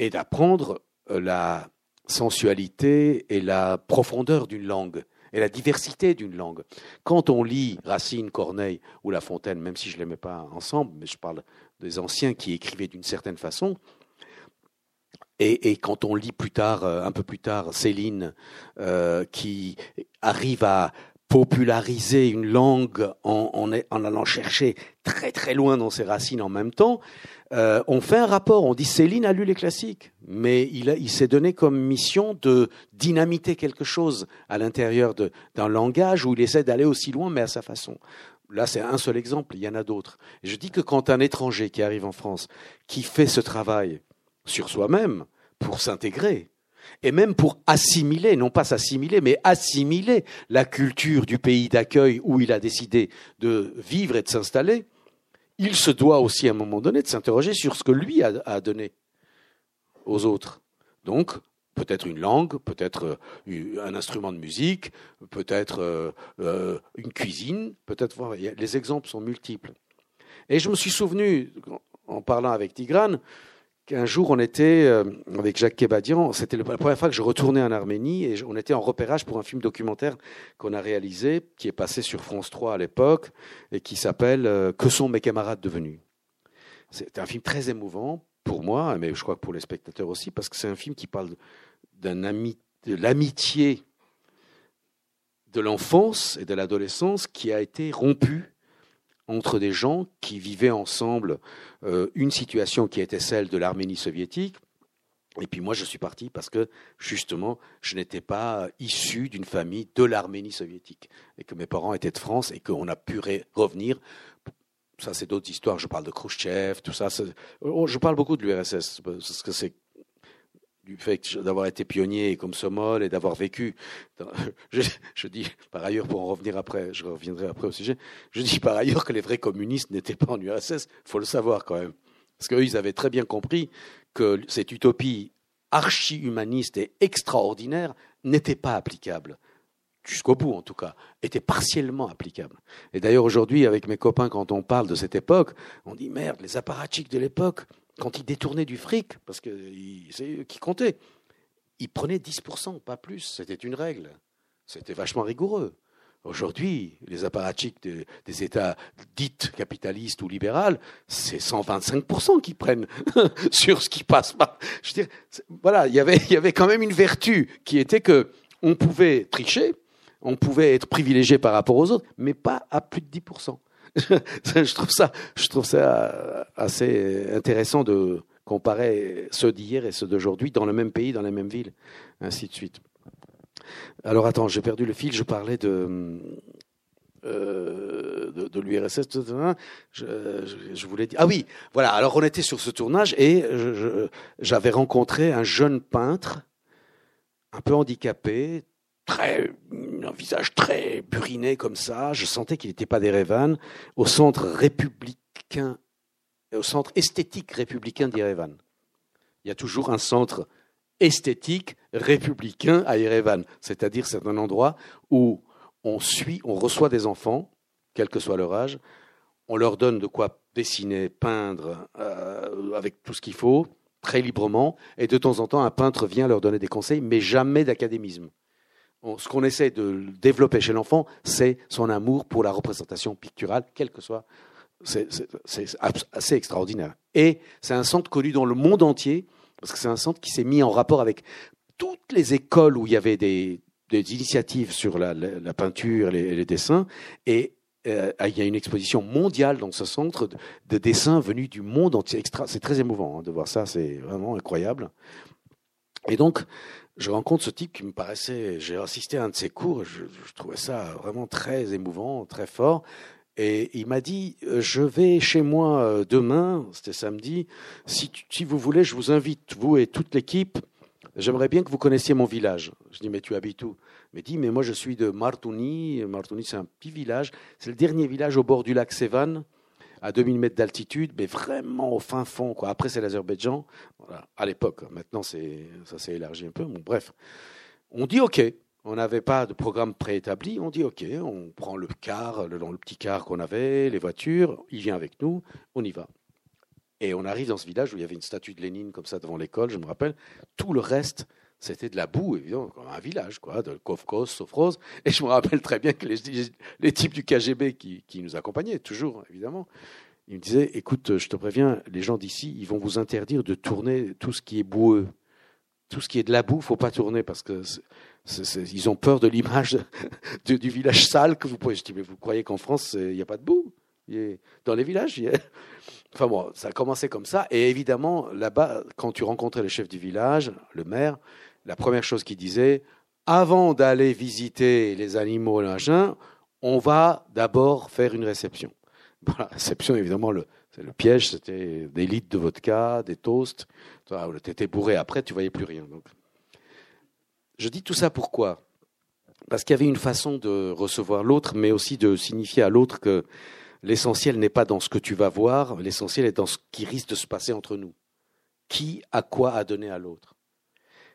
Et d'apprendre la sensualité et la profondeur d'une langue et la diversité d'une langue. Quand on lit Racine, Corneille ou La Fontaine, même si je ne les mets pas ensemble, mais je parle des anciens qui écrivaient d'une certaine façon, et, quand on lit plus tard, euh, un peu plus tard, Céline, euh, qui arrive à populariser une langue en, allant chercher très très loin dans ses racines en même temps, euh, on fait un rapport, on dit Céline a lu les classiques, mais il, il s'est donné comme mission de dynamiter quelque chose à l'intérieur d'un langage où il essaie d'aller aussi loin, mais à sa façon. Là, c'est un seul exemple, il y en a d'autres. Je dis que quand un étranger qui arrive en France, qui fait ce travail sur soi-même pour s'intégrer, et même pour assimiler, non pas s'assimiler, mais assimiler la culture du pays d'accueil où il a décidé de vivre et de s'installer, il se doit aussi à un moment donné de s'interroger sur ce que lui a, donné aux autres. Donc, peut-être une langue, peut-être euh, un instrument de musique, peut-être euh, euh, une cuisine, peut-être les exemples sont multiples. Et je me suis souvenu, en parlant avec Tigrane, qu'un jour on était euh, avec Jacques Kebadian, c'était la première fois que je retournais en Arménie et on était en repérage pour un film documentaire qu'on a réalisé, qui est passé sur France 3 à l'époque et qui s'appelle euh, Que sont mes camarades devenus? C'est un film très émouvant pour moi, mais je crois que pour les spectateurs aussi, parce que c'est un film qui parle de l'amitié de l'enfance et de l'adolescence qui a été rompue entre des gens qui vivaient ensemble euh, une situation qui était celle de l'Arménie soviétique. Et puis moi, je suis parti parce que justement, je n'étais pas issu d'une famille de l'Arménie soviétique et que mes parents étaient de France et qu'on a pu revenir. Ça, c'est d'autres histoires. Je parle de Khrushchev, tout ça. Oh, je parle beaucoup de l'URSS parce que c'est du fait d'avoir été pionnier comme Somol et d'avoir vécu. [laughs] Je, dis par ailleurs, pour en revenir après, je reviendrai après au sujet, je dis par ailleurs que les vrais communistes n'étaient pas en URSS, il faut le savoir quand même. Parce qu'eux, ils avaient très bien compris que cette utopie archi-humaniste et extraordinaire n'était pas applicable jusqu'au bout en tout cas, était partiellement applicable. Et d'ailleurs aujourd'hui, avec mes copains, quand on parle de cette époque, on dit merde, les apparatchiks de l'époque, quand ils détournaient du fric, parce que c'est eux qui comptaient, ils prenaient 10%, pas plus. C'était une règle. C'était vachement rigoureux. Aujourd'hui, les apparatchiks des États dits capitalistes ou libéraux, c'est 125% qui prennent [laughs] sur ce qui passe pas. Je veux voilà, il y avait, il y avait quand même une vertu qui était que on pouvait tricher, on pouvait être privilégié par rapport aux autres, mais pas à plus de 10%. [laughs] je trouve ça, je trouve ça assez intéressant de comparer ceux d'hier et ceux d'aujourd'hui dans le même pays, dans la même ville, ainsi de suite. Alors attends, j'ai perdu le fil. Je parlais de euh, de, l'URSS. Je, voulais dire. Ah oui, voilà. Alors on était sur ce tournage et j'avais rencontré un jeune peintre, un peu handicapé, un visage très buriné comme ça. Je sentais qu'il n'était pas d'Erevan, au centre républicain, au centre esthétique républicain d'Erevan. Il y a toujours un centre esthétique républicain à Erevan, c'est-à-dire c'est un endroit où on suit, on reçoit des enfants, quel que soit leur âge, on leur donne de quoi dessiner, peindre, euh, avec tout ce qu'il faut, très librement, et de temps en temps, un peintre vient leur donner des conseils, mais jamais d'académisme ce qu'on essaie de développer chez l'enfant, c'est son amour pour la représentation picturale, quelle que soit. C'est assez extraordinaire. Et c'est un centre connu dans le monde entier, parce que c'est un centre qui s'est mis en rapport avec toutes les écoles où il y avait des, initiatives sur la, peinture les, dessins. Et euh, il y a une exposition mondiale dans ce centre de, dessins venus du monde entier. C'est très émouvant hein, de voir ça, c'est vraiment incroyable. Et donc, je rencontre ce type qui me paraissait, j'ai assisté à un de ses cours, je, trouvais ça vraiment très émouvant, très fort. Et il m'a dit, euh, je vais chez moi euh, demain, c'était samedi, si, vous voulez, je vous invite, vous et toute l'équipe, j'aimerais bien que vous connaissiez mon village. Je dis, mais tu habites où? Il m'a dit, mais moi je suis de Martouni, Martouni c'est un petit village, c'est le dernier village au bord du lac Sevan, à 2000 mètres d'altitude, mais vraiment au fin fond. Après, c'est l'Azerbaïdjan, à l'époque. Maintenant, ça s'est élargi un peu. Bref, on dit OK. On n'avait pas de programme préétabli. On dit OK, on prend le car, le, le petit car qu'on avait, les voitures. Il vient avec nous, on y va. Et on arrive dans ce village où il y avait une statue de Lénine comme ça devant l'école, je me rappelle. Tout le reste, c'était de la boue, évidemment, comme un village, quoi, de Kofkos, Sofrose. Et je me rappelle très bien que les, types du KGB qui, nous accompagnaient, toujours, évidemment, ils me disaient Écoute, je te préviens, les gens d'ici, ils vont vous interdire de tourner tout ce qui est boueux. tout ce qui est de la boue, faut pas tourner parce que ont peur de l'image [laughs] du, village sale que vous pouvez. Je dis, mais vous croyez qu'en France, il n'y a pas de boue? Dans les villages, [laughs] Enfin bon, ça a commencé comme ça. Et évidemment, là-bas, quand tu rencontrais le chef du village, le maire, la première chose qu'il disait, avant d'aller visiter les animaux, on va d'abord faire une réception. [laughs] la réception, évidemment, le, le piège, c'était des litres de vodka, des toasts. Tu étais bourré après, tu voyais plus rien. Donc, je dis tout ça pourquoi? Parce qu'il y avait une façon de recevoir l'autre, mais aussi de signifier à l'autre que l'essentiel n'est pas dans ce que tu vas voir, l'essentiel est dans ce qui risque de se passer entre nous. Qui a quoi à donner à l'autre?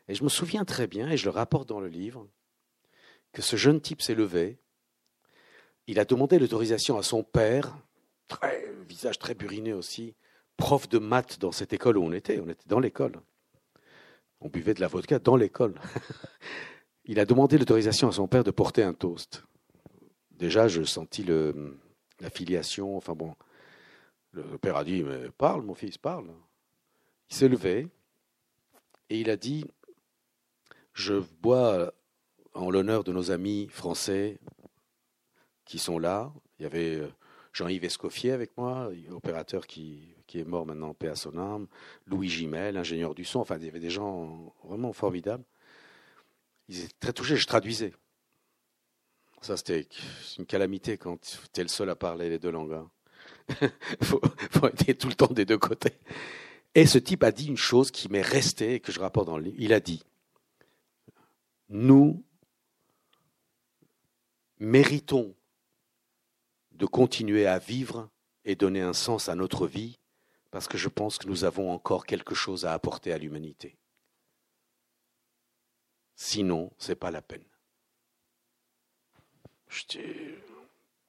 Et je me souviens très bien, et je le rapporte dans le livre, que ce jeune type s'est levé, il a demandé l'autorisation à son père, visage très buriné aussi, prof de maths dans cette école où on était, on était dans l'école. On buvait de la vodka dans l'école. [laughs] il a demandé l'autorisation à son père de porter un toast. Déjà, je sentis le, la filiation. Enfin bon, le père a dit mais Parle, mon fils, parle. Il s'est levé et il a dit Je bois en l'honneur de nos amis français qui sont là. Il y avait euh, Jean-Yves Escoffier avec moi, opérateur qui, qui est mort maintenant, paix à son âme, Louis Gimel, ingénieur du son, enfin il y avait des gens vraiment formidables. Ils étaient très touchés, je traduisais. Ça c'était une calamité quand tu es le seul à parler les deux langues. Il hein. [laughs] faut être tout le temps des deux côtés. Et ce type a dit une chose qui m'est restée et que je rapporte dans le livre. Il a dit, nous méritons de continuer à vivre et donner un sens à notre vie, parce que je pense que nous avons encore quelque chose à apporter à l'humanité. Sinon, ce n'est pas la peine. Je,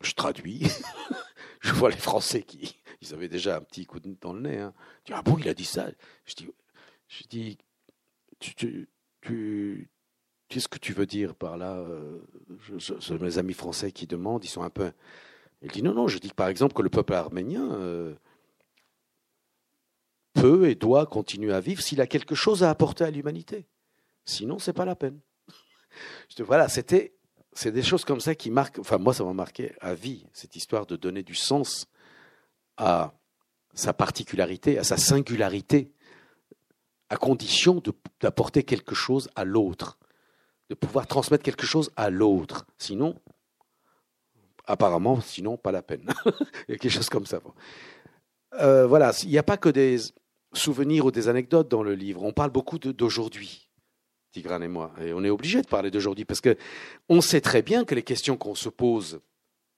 je traduis. [laughs] je vois les Français qui ils avaient déjà un petit coup dans le nez. Hein. Je dis, ah bon, il a dit ça? Je dis, je dis tu, tu qu'est-ce que tu veux dire par là euh, je, Mes amis français qui demandent, ils sont un peu il dit non, non, je dis par exemple que le peuple arménien euh, peut et doit continuer à vivre s'il a quelque chose à apporter à l'humanité. Sinon, c'est pas la peine. [laughs] Je voilà, c'était, c'est des choses comme ça qui marquent, enfin moi ça m'a marqué à vie, cette histoire de donner du sens à sa particularité, à sa singularité, à condition d'apporter quelque chose à l'autre, de pouvoir transmettre quelque chose à l'autre. Sinon, apparemment, sinon, pas la peine. Il y a quelque chose comme ça. Euh, voilà, il n'y a pas que des souvenirs ou des anecdotes dans le livre. On parle beaucoup d'aujourd'hui, Tigran et moi. Et on est obligé de parler d'aujourd'hui parce que on sait très bien que les questions qu'on se pose,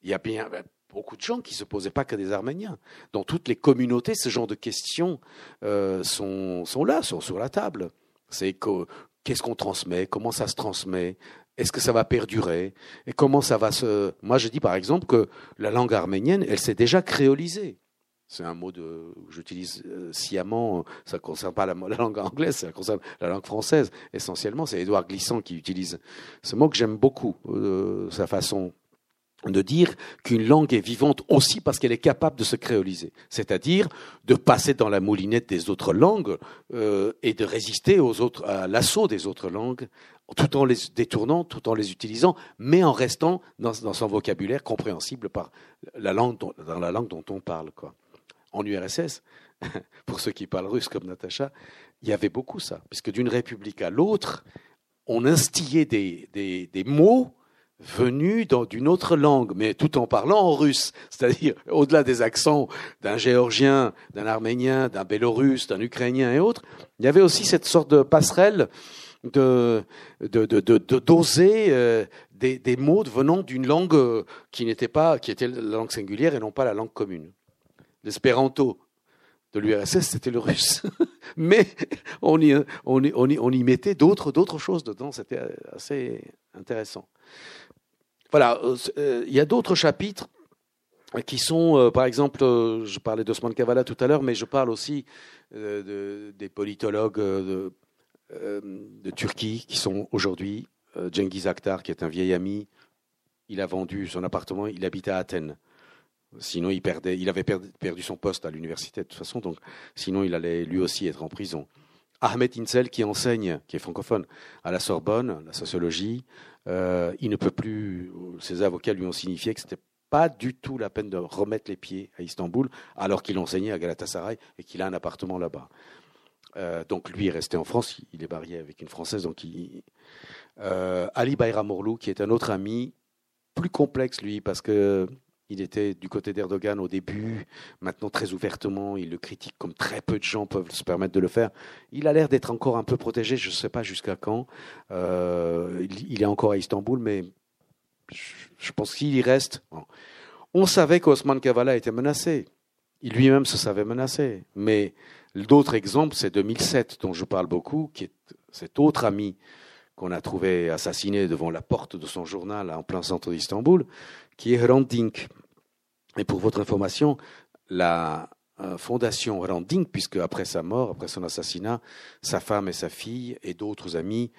il y a bien ben, beaucoup de gens qui se posaient pas que des Arméniens. Dans toutes les communautés, ce genre de questions euh, sont, sont là, sont sur la table. C'est qu'est-ce qu'on transmet, comment ça se transmet, est-ce que ça va perdurer? Et comment ça va se... Moi, je dis par exemple que la langue arménienne, elle s'est déjà créolisée. C'est un mot que j'utilise euh, sciemment. Ça ne concerne pas la, langue anglaise, ça concerne la langue française. Essentiellement, c'est Édouard Glissant qui utilise ce mot que j'aime beaucoup, euh, sa façon de dire qu'une langue est vivante aussi parce qu'elle est capable de se créoliser, c'est-à-dire de passer dans la moulinette des autres langues euh, et de résister aux autres, à l'assaut des autres langues, tout en les détournant, tout en les utilisant, mais en restant dans, son vocabulaire compréhensible par la langue dont, dans la langue dont on parle. Quoi. En URSS, [laughs] pour ceux qui parlent russe comme Natacha, il y avait beaucoup ça, puisque d'une république à l'autre, on instillait des, des, des mots venus d'une autre langue, mais tout en parlant en russe, [laughs] c'est-à-dire au-delà des accents d'un géorgien, d'un arménien, d'un bélorusse, d'un ukrainien et autres, il y avait aussi cette sorte de passerelle de d'oser euh, des, mots venant d'une langue euh, qui n'était pas qui était la langue singulière et non pas la langue commune. L'espéranto de l'URSS, c'était le russe, [laughs] mais on y, on y, on y, on y mettait d'autres d'autres choses dedans. C'était assez intéressant. Voilà, euh, il y a d'autres chapitres qui sont, par exemple, je parlais d'Osman Kavala tout à l'heure, mais je parle aussi de, des politologues de, euh, Turquie qui sont aujourd'hui. Euh, Genghis Akhtar, qui est un vieil ami, il a vendu son appartement, il habitait à Athènes. Sinon, il, perdait, il avait perdu son poste à l'université de toute façon, donc sinon il allait lui aussi être en prison. Ahmed Insel qui enseigne, qui est francophone, à la Sorbonne, la sociologie, euh, il ne peut plus, ses avocats lui ont signifié que c'était pas du tout la peine de remettre les pieds à Istanbul, alors qu'il enseignait à Galatasaray et qu'il a un appartement là-bas. Euh, donc lui est resté en France, il est marié avec une Française. Donc euh, Ali Bayramoglu, qui est un autre ami, plus complexe lui, parce que il était du côté d'Erdogan au début, maintenant très ouvertement, il le critique comme très peu de gens peuvent se permettre de le faire. Il a l'air d'être encore un peu protégé, je ne sais pas jusqu'à quand. Euh, il, est encore à Istanbul, mais je, pense qu'il y reste. On savait qu'Osman Kavala était menacé. Il lui-même se savait menacé. Mais d'autres exemples, c'est 2007 dont je parle beaucoup, qui est cet autre ami qu'on a trouvé assassiné devant la porte de son journal en plein centre d'Istanbul, qui est Hrant Et pour votre information, la euh, fondation Hrant puisque après sa mort, après son assassinat, sa femme et sa fille et d'autres amis,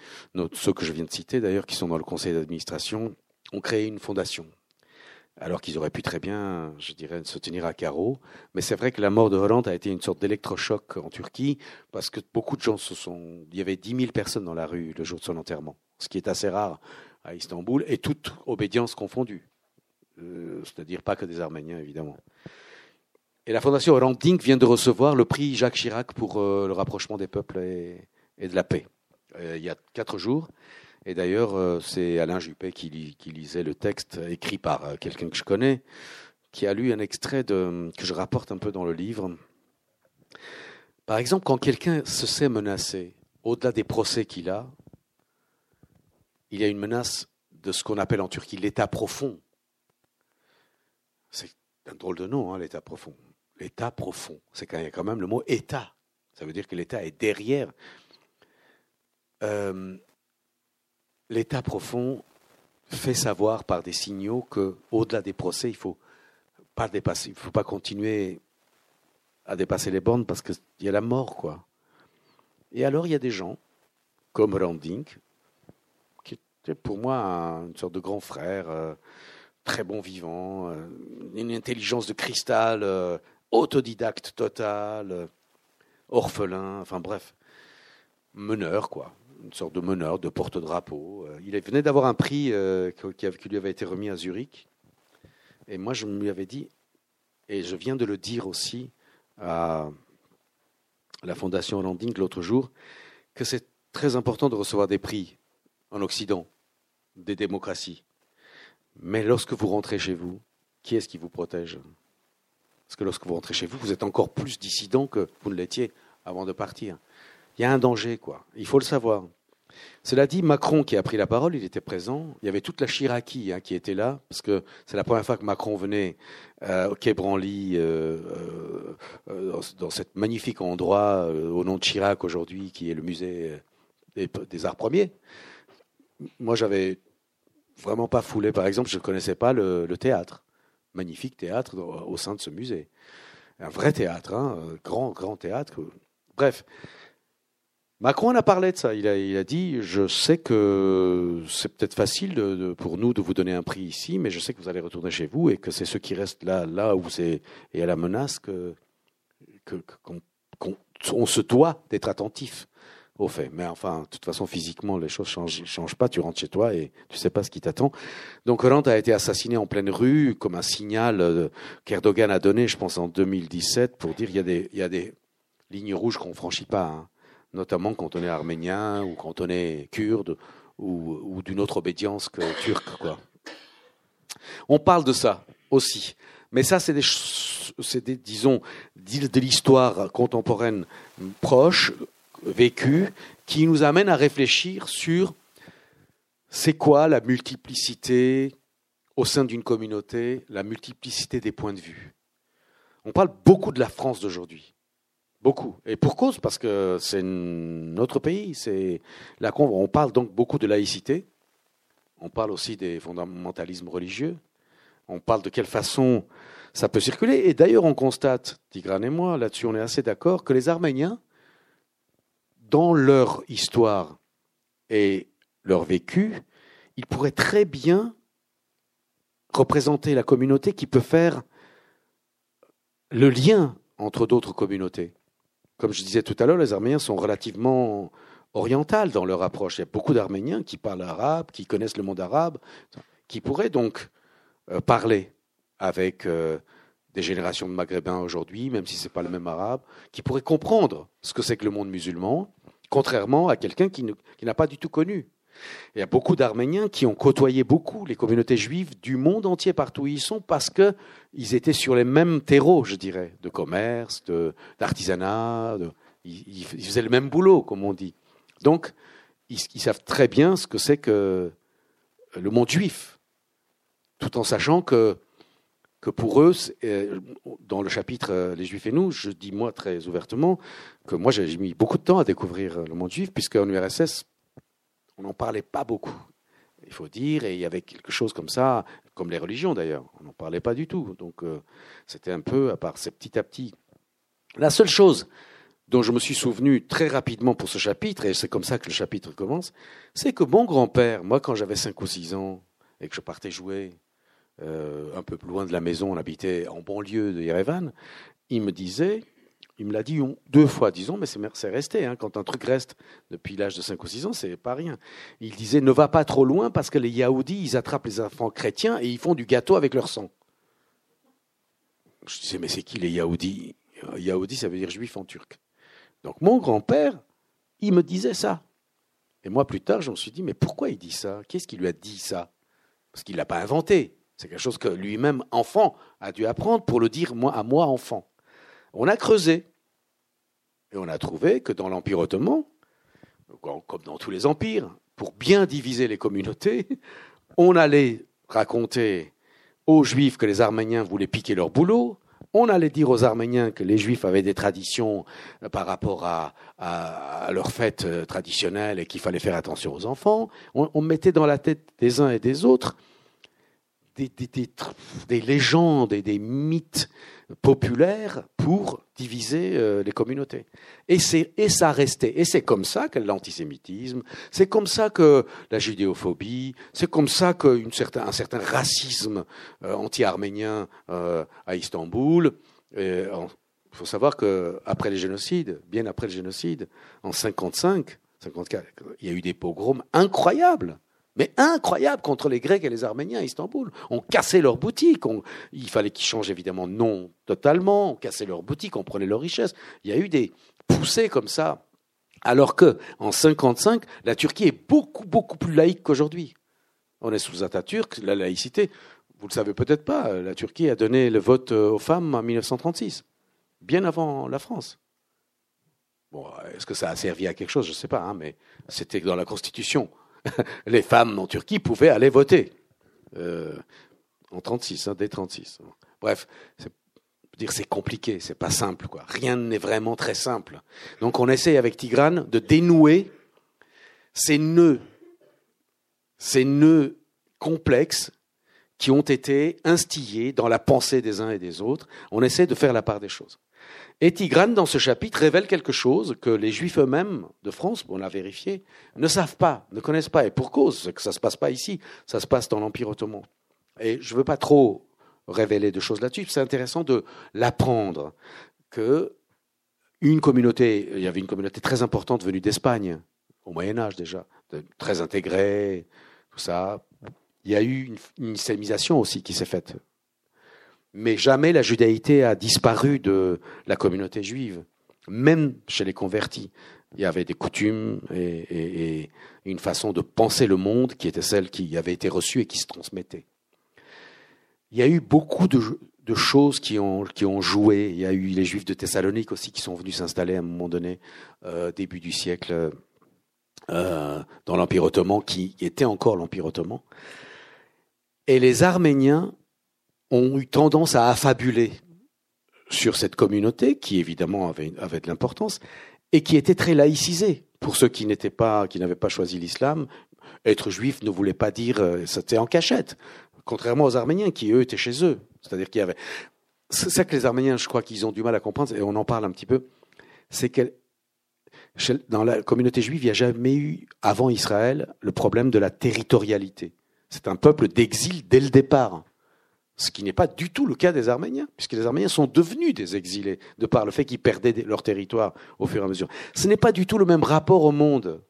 ceux que je viens de citer d'ailleurs, qui sont dans le conseil d'administration, ont créé une fondation. Alors qu'ils auraient pu très bien, je dirais, se tenir à carreau. Mais c'est vrai que la mort de Hrant a été une sorte d'électrochoc en Turquie, parce que beaucoup de gens se sont. Il y avait 10 000 personnes dans la rue le jour de son enterrement, ce qui est assez rare à Istanbul, et toute obédience confondue. Euh, c'est-à-dire pas que des Arméniens, évidemment. Et la Fondation Randing vient de recevoir le prix Jacques Chirac pour euh, le rapprochement des peuples et, de la paix. Euh, il y a quatre jours. Et d'ailleurs, c'est Alain Juppé qui, lisait le texte écrit par quelqu'un que je connais, qui a lu un extrait que je rapporte un peu dans le livre. Par exemple, quand quelqu'un se sait menacé, au-delà des procès qu'il a, il y a une menace de ce qu'on appelle en Turquie l'état profond. Un drôle de nom, hein, l'état profond. L'état profond, c'est quand même le mot état. Ça veut dire que l'état est derrière. Euh, l'état profond fait savoir par des signaux que, au-delà des procès, il faut pas dépasser, il faut pas continuer à dépasser les bornes parce qu'il y a la mort, quoi. Et alors, il y a des gens comme Randing, qui était pour moi une sorte de grand frère. Euh, très bon vivant, euh, une intelligence de cristal, euh, autodidacte total, euh, orphelin, enfin bref, meneur, quoi. Une sorte de meneur, de porte-drapeau. Il venait d'avoir un prix qui lui avait été remis à Zurich. Et moi, je lui avais dit, et je viens de le dire aussi à la Fondation Landing l'autre jour, que c'est très important de recevoir des prix en Occident, des démocraties. Mais lorsque vous rentrez chez vous, qui est-ce qui vous protège? Parce que lorsque vous rentrez chez vous, vous êtes encore plus dissident que vous ne l'étiez avant de partir. Il y a un danger, quoi. Il faut le savoir. Cela dit, Macron qui a pris la parole, il était présent. Il y avait toute la Chiraquie hein, qui était là, parce que c'est la première fois que Macron venait euh, au Quai Branly, euh, euh, dans, cet magnifique endroit au nom de Chirac aujourd'hui, qui est le musée des arts premiers. Moi, j'avais vraiment pas foulé. Par exemple, je ne connaissais pas le, théâtre. Magnifique théâtre au sein de ce musée. Un vrai théâtre, hein, grand, grand théâtre. Bref. Macron en a parlé de ça. Il a, dit Je sais que c'est peut-être facile pour nous de vous donner un prix ici, mais je sais que vous allez retourner chez vous et que c'est ceux qui restent là, là où c'est et à la menace que qu'on se doit d'être attentif au fait. Mais enfin, de toute façon, physiquement, les choses changent, changent pas. Tu rentres chez toi et tu sais pas ce qui t'attend. Donc, Hollande a été assassiné en pleine rue comme un signal euh, qu'Erdogan a donné, je pense, en 2017 pour dire il y a des, lignes rouges qu'on franchit pas, hein. notamment quand on est arménien ou quand on est kurde ou, d'une autre obédience que turque. On parle de ça aussi. Mais ça, c'est des, c'est des, disons, de l'histoire contemporaine proche, vécu qui nous amène à réfléchir sur c'est quoi la multiplicité au sein d'une communauté, la multiplicité des points de vue. On parle beaucoup de la France d'aujourd'hui. Beaucoup. Et pour cause, parce que c'est notre pays. C'est la, on parle donc beaucoup de laïcité. On parle aussi des fondamentalismes religieux. On parle de quelle façon ça peut circuler. Et d'ailleurs, on constate, Tigran et moi, là-dessus, on est assez d'accord, que les Arméniens dans leur histoire et leur vécu, ils pourraient très bien représenter la communauté qui peut faire le lien entre d'autres communautés. comme je disais tout à l'heure, les Arméniens sont relativement orientales dans leur approche. Il y a beaucoup d'Arméniens qui parlent arabe, qui connaissent le monde arabe, qui pourraient donc euh, parler avec euh, des générations de Maghrébins aujourd'hui, même si ce n'est pas le même arabe, qui pourraient comprendre ce que c'est que le monde musulman, contrairement à quelqu'un qui n'a pas du tout connu. Il y a beaucoup d'Arméniens qui ont côtoyé beaucoup les communautés juives du monde entier partout où ils sont parce qu'ils étaient sur les mêmes terreaux, je dirais, de commerce, d'artisanat. Ils, faisaient le même boulot, comme on dit. Donc, ils, savent très bien ce que c'est que le monde juif, tout en sachant que, que pour eux, euh, dans le chapitre euh, Les Juifs et nous, je dis moi très ouvertement que moi j'ai mis beaucoup de temps à découvrir le monde juif, puisque en URSS, on n'en parlait pas beaucoup, il faut dire, et il y avait quelque chose comme ça, comme les religions d'ailleurs, on n'en parlait pas du tout. Donc euh, c'était un peu, à part c'est petit à petit. La seule chose dont je me suis souvenu très rapidement pour ce chapitre, et c'est comme ça que le chapitre commence, c'est que mon grand-père, moi quand j'avais 5 ou 6 ans, et que je partais jouer euh, un peu plus loin de la maison, on habitait en banlieue de Yerevan, il me disait, il me l'a dit deux fois, disons, mais c'est resté. Hein. Quand un truc reste depuis l'âge de 5 ou 6 ans, c'est pas rien. Il disait ne va pas trop loin parce que les Yaoudis, ils attrapent les enfants chrétiens et ils font du gâteau avec leur sang. Je disais mais c'est qui les Yaoudis Yaoudi, ça veut dire juif en turc. Donc mon grand-père, il me disait ça. Et moi, plus tard, je me suis dit mais pourquoi il dit ça? Qu'est-ce qui lui a dit ça? Parce qu'il l'a pas inventé. C'est quelque chose que lui-même, enfant, a dû apprendre pour le dire à moi, enfant. On a creusé. Et on a trouvé que dans l'Empire ottoman, comme dans tous les empires, pour bien diviser les communautés, [laughs] on allait raconter aux Juifs que les Arméniens voulaient piquer leur boulot, on allait dire aux Arméniens que les Juifs avaient des traditions euh, par rapport à, leurs fêtes euh, traditionnelles et qu'il fallait faire attention aux enfants. On, mettait dans la tête des uns et des autres des, des légendes et des mythes populaire pour diviser euh, les communautés. Et, et ça restait. Et c'est comme ça que l'antisémitisme, c'est comme ça que la judéophobie, c'est comme ça qu'un certain, certain racisme euh, anti-arménien euh, à Istanbul. Il faut savoir qu'après les génocides, bien après le génocide, en 55, 54, il y a eu des pogroms incroyables mais incroyable contre les Grecs et les Arméniens à Istanbul. On cassait leurs boutiques. il fallait qu'ils changent évidemment de nom totalement. On cassait leurs boutiques, on prenait leurs richesses. Il y a eu des poussées comme ça. Alors que, en 55, la Turquie est beaucoup, beaucoup plus laïque qu'aujourd'hui. On est sous Atatürk, la laïcité. Vous le savez peut-être pas, la Turquie a donné le vote aux femmes en 1936, bien avant la France. Bon, est-ce que ça a servi à quelque chose? Je ne sais pas, hein, mais c'était dans la Constitution. [laughs] les femmes en Turquie pouvaient aller voter. Euh, en 36, hein, dès 36. Bref, c'est dire c'est compliqué, c'est pas simple quoi. Rien n'est vraiment très simple. Donc on essaye avec Tigrane de dénouer ces nœuds, ces nœuds complexes qui ont été instillés dans la pensée des uns et des autres. On essaie de faire la part des choses. Et Tigrane, dans ce chapitre, révèle quelque chose que les Juifs eux-mêmes de France, on l'a vérifié, ne savent pas, ne connaissent pas. Et pour cause, que ça ne se passe pas ici, ça se passe dans l'Empire ottoman. Et je ne veux pas trop révéler de choses là-dessus, c'est intéressant de l'apprendre. Que une communauté, il y avait une communauté très importante venue d'Espagne, au Moyen-Âge déjà, très intégrée, tout ça. Il y a eu une, une islamisation aussi qui s'est faite mais jamais la judaïté a disparu de la communauté juive, même chez les convertis. Il y avait des coutumes et, une façon de penser le monde qui était celle qui avait été reçue et qui se transmettait. Il y a eu beaucoup de, choses qui ont, joué. Il y a eu les Juifs de Thessalonique aussi qui sont venus s'installer à un moment donné, euh, début du siècle, euh, dans l'Empire ottoman, qui était encore l'Empire ottoman. Et les Arméniens ont eu tendance à affabuler sur cette communauté, qui évidemment avait, de l'importance, et qui était très laïcisée. Pour ceux qui n'étaient pas, qui n'avaient pas choisi l'islam, être juif ne voulait pas dire, euh, c'était en cachette. Contrairement aux Arméniens, qui eux étaient chez eux. C'est-à-dire qu'il y c'est ça que les Arméniens, je crois qu'ils ont du mal à comprendre, et on en parle un petit peu, c'est que dans la communauté juive, il n'y a jamais eu, avant Israël, le problème de la territorialité. C'est un peuple d'exil dès le départ. Ce qui n'est pas du tout le cas des Arméniens, puisque les Arméniens sont devenus des exilés, de par le fait qu'ils perdaient leur territoire au fur et à mesure. Ce n'est pas du tout le même rapport au monde,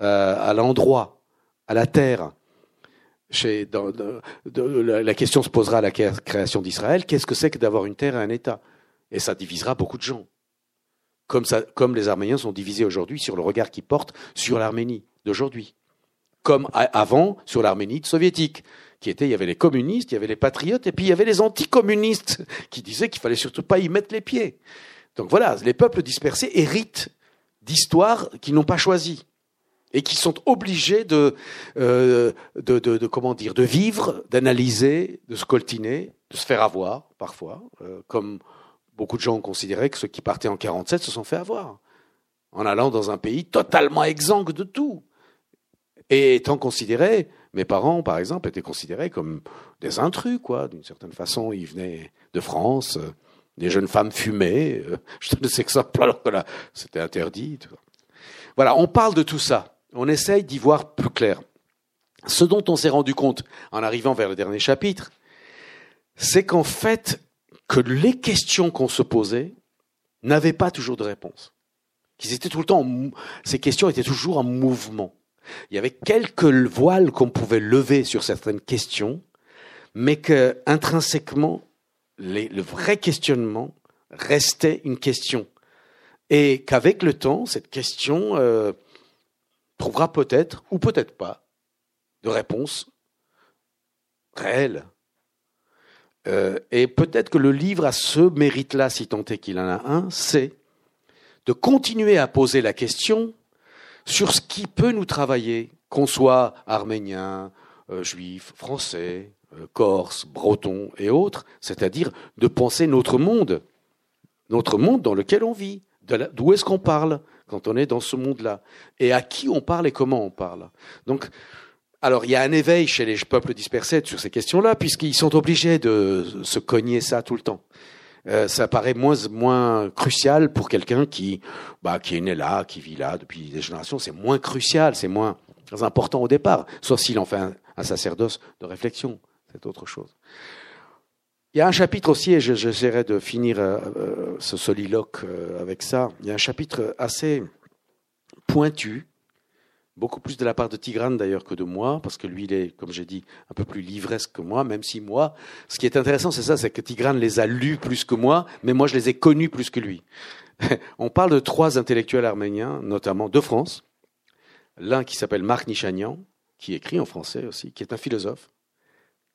euh, à l'endroit, à la terre. La question se posera à la création d'Israël, qu'est-ce que c'est que d'avoir une terre et un État? Et ça divisera beaucoup de gens. Comme les Arméniens sont divisés aujourd'hui sur le regard qu'ils portent sur l'Arménie d'aujourd'hui. Comme avant sur l'Arménie soviétique il y avait les communistes, il y avait les patriotes, et puis il y avait les anticommunistes [laughs] qui disaient qu'il fallait surtout pas y mettre les pieds. Donc voilà, les peuples dispersés héritent d'histoires qu'ils n'ont pas choisies et qui sont obligés de, euh, comment dire, de vivre, d'analyser, de se coltiner, de se faire avoir parfois, euh, comme beaucoup de gens ont considéré que ceux qui partaient en 47 se sont fait avoir en allant dans un pays totalement exsangue de tout et étant considérés mes parents, par exemple, étaient considérés comme des intrus, quoi. D'une certaine façon, ils venaient de France, euh, des jeunes femmes fumaient. Euh, [laughs] je donne des exemples alors que là, c'était interdit. Voilà, on parle de tout ça. On essaye d'y voir plus clair. Ce dont on s'est rendu compte en arrivant vers le dernier chapitre, c'est qu'en fait, que les questions qu'on se posait n'avaient pas toujours de réponse. Qu'ils étaient tout le temps, ces questions étaient toujours en mouvement. Il y avait quelques voiles qu'on pouvait lever sur certaines questions, mais que intrinsèquement, le vrai questionnement restait une question. Et qu'avec le temps, cette question euh, trouvera peut-être, ou peut-être pas, de réponse réelle. Euh, et peut-être que le livre a ce mérite-là, si tant est qu'il en a un, c'est de continuer à poser la question sur ce qui peut nous travailler, qu'on soit arménien, euh, juif, français, euh, corse, breton et autres, c'est-à-dire de penser notre monde, notre monde dans lequel on vit, d'où est-ce qu'on parle quand on est dans ce monde-là, et à qui on parle et comment on parle. Donc, alors il y a un éveil chez les peuples dispersés sur ces questions-là, puisqu'ils sont obligés de se cogner ça tout le temps. Euh, ça paraît moins moins crucial pour quelqu'un qui bah, qui est né là, qui vit là depuis des générations. C'est moins crucial, c'est moins important au départ, sauf s'il en fait un, sacerdoce de réflexion. C'est autre chose. Il y a un chapitre aussi, et j'essaierai de finir euh, euh, ce soliloque avec ça. Il y a un chapitre assez pointu beaucoup plus de la part de Tigrane d'ailleurs que de moi, parce que lui, il est, comme j'ai dit, un peu plus livresque que moi, même si moi, ce qui est intéressant, c'est ça, c'est que Tigrane les a lus plus que moi, mais moi, je les ai connus plus que lui. [laughs] On parle de trois intellectuels arméniens, notamment de France. L'un qui s'appelle Marc Nichanian, qui écrit en français aussi, qui est un philosophe,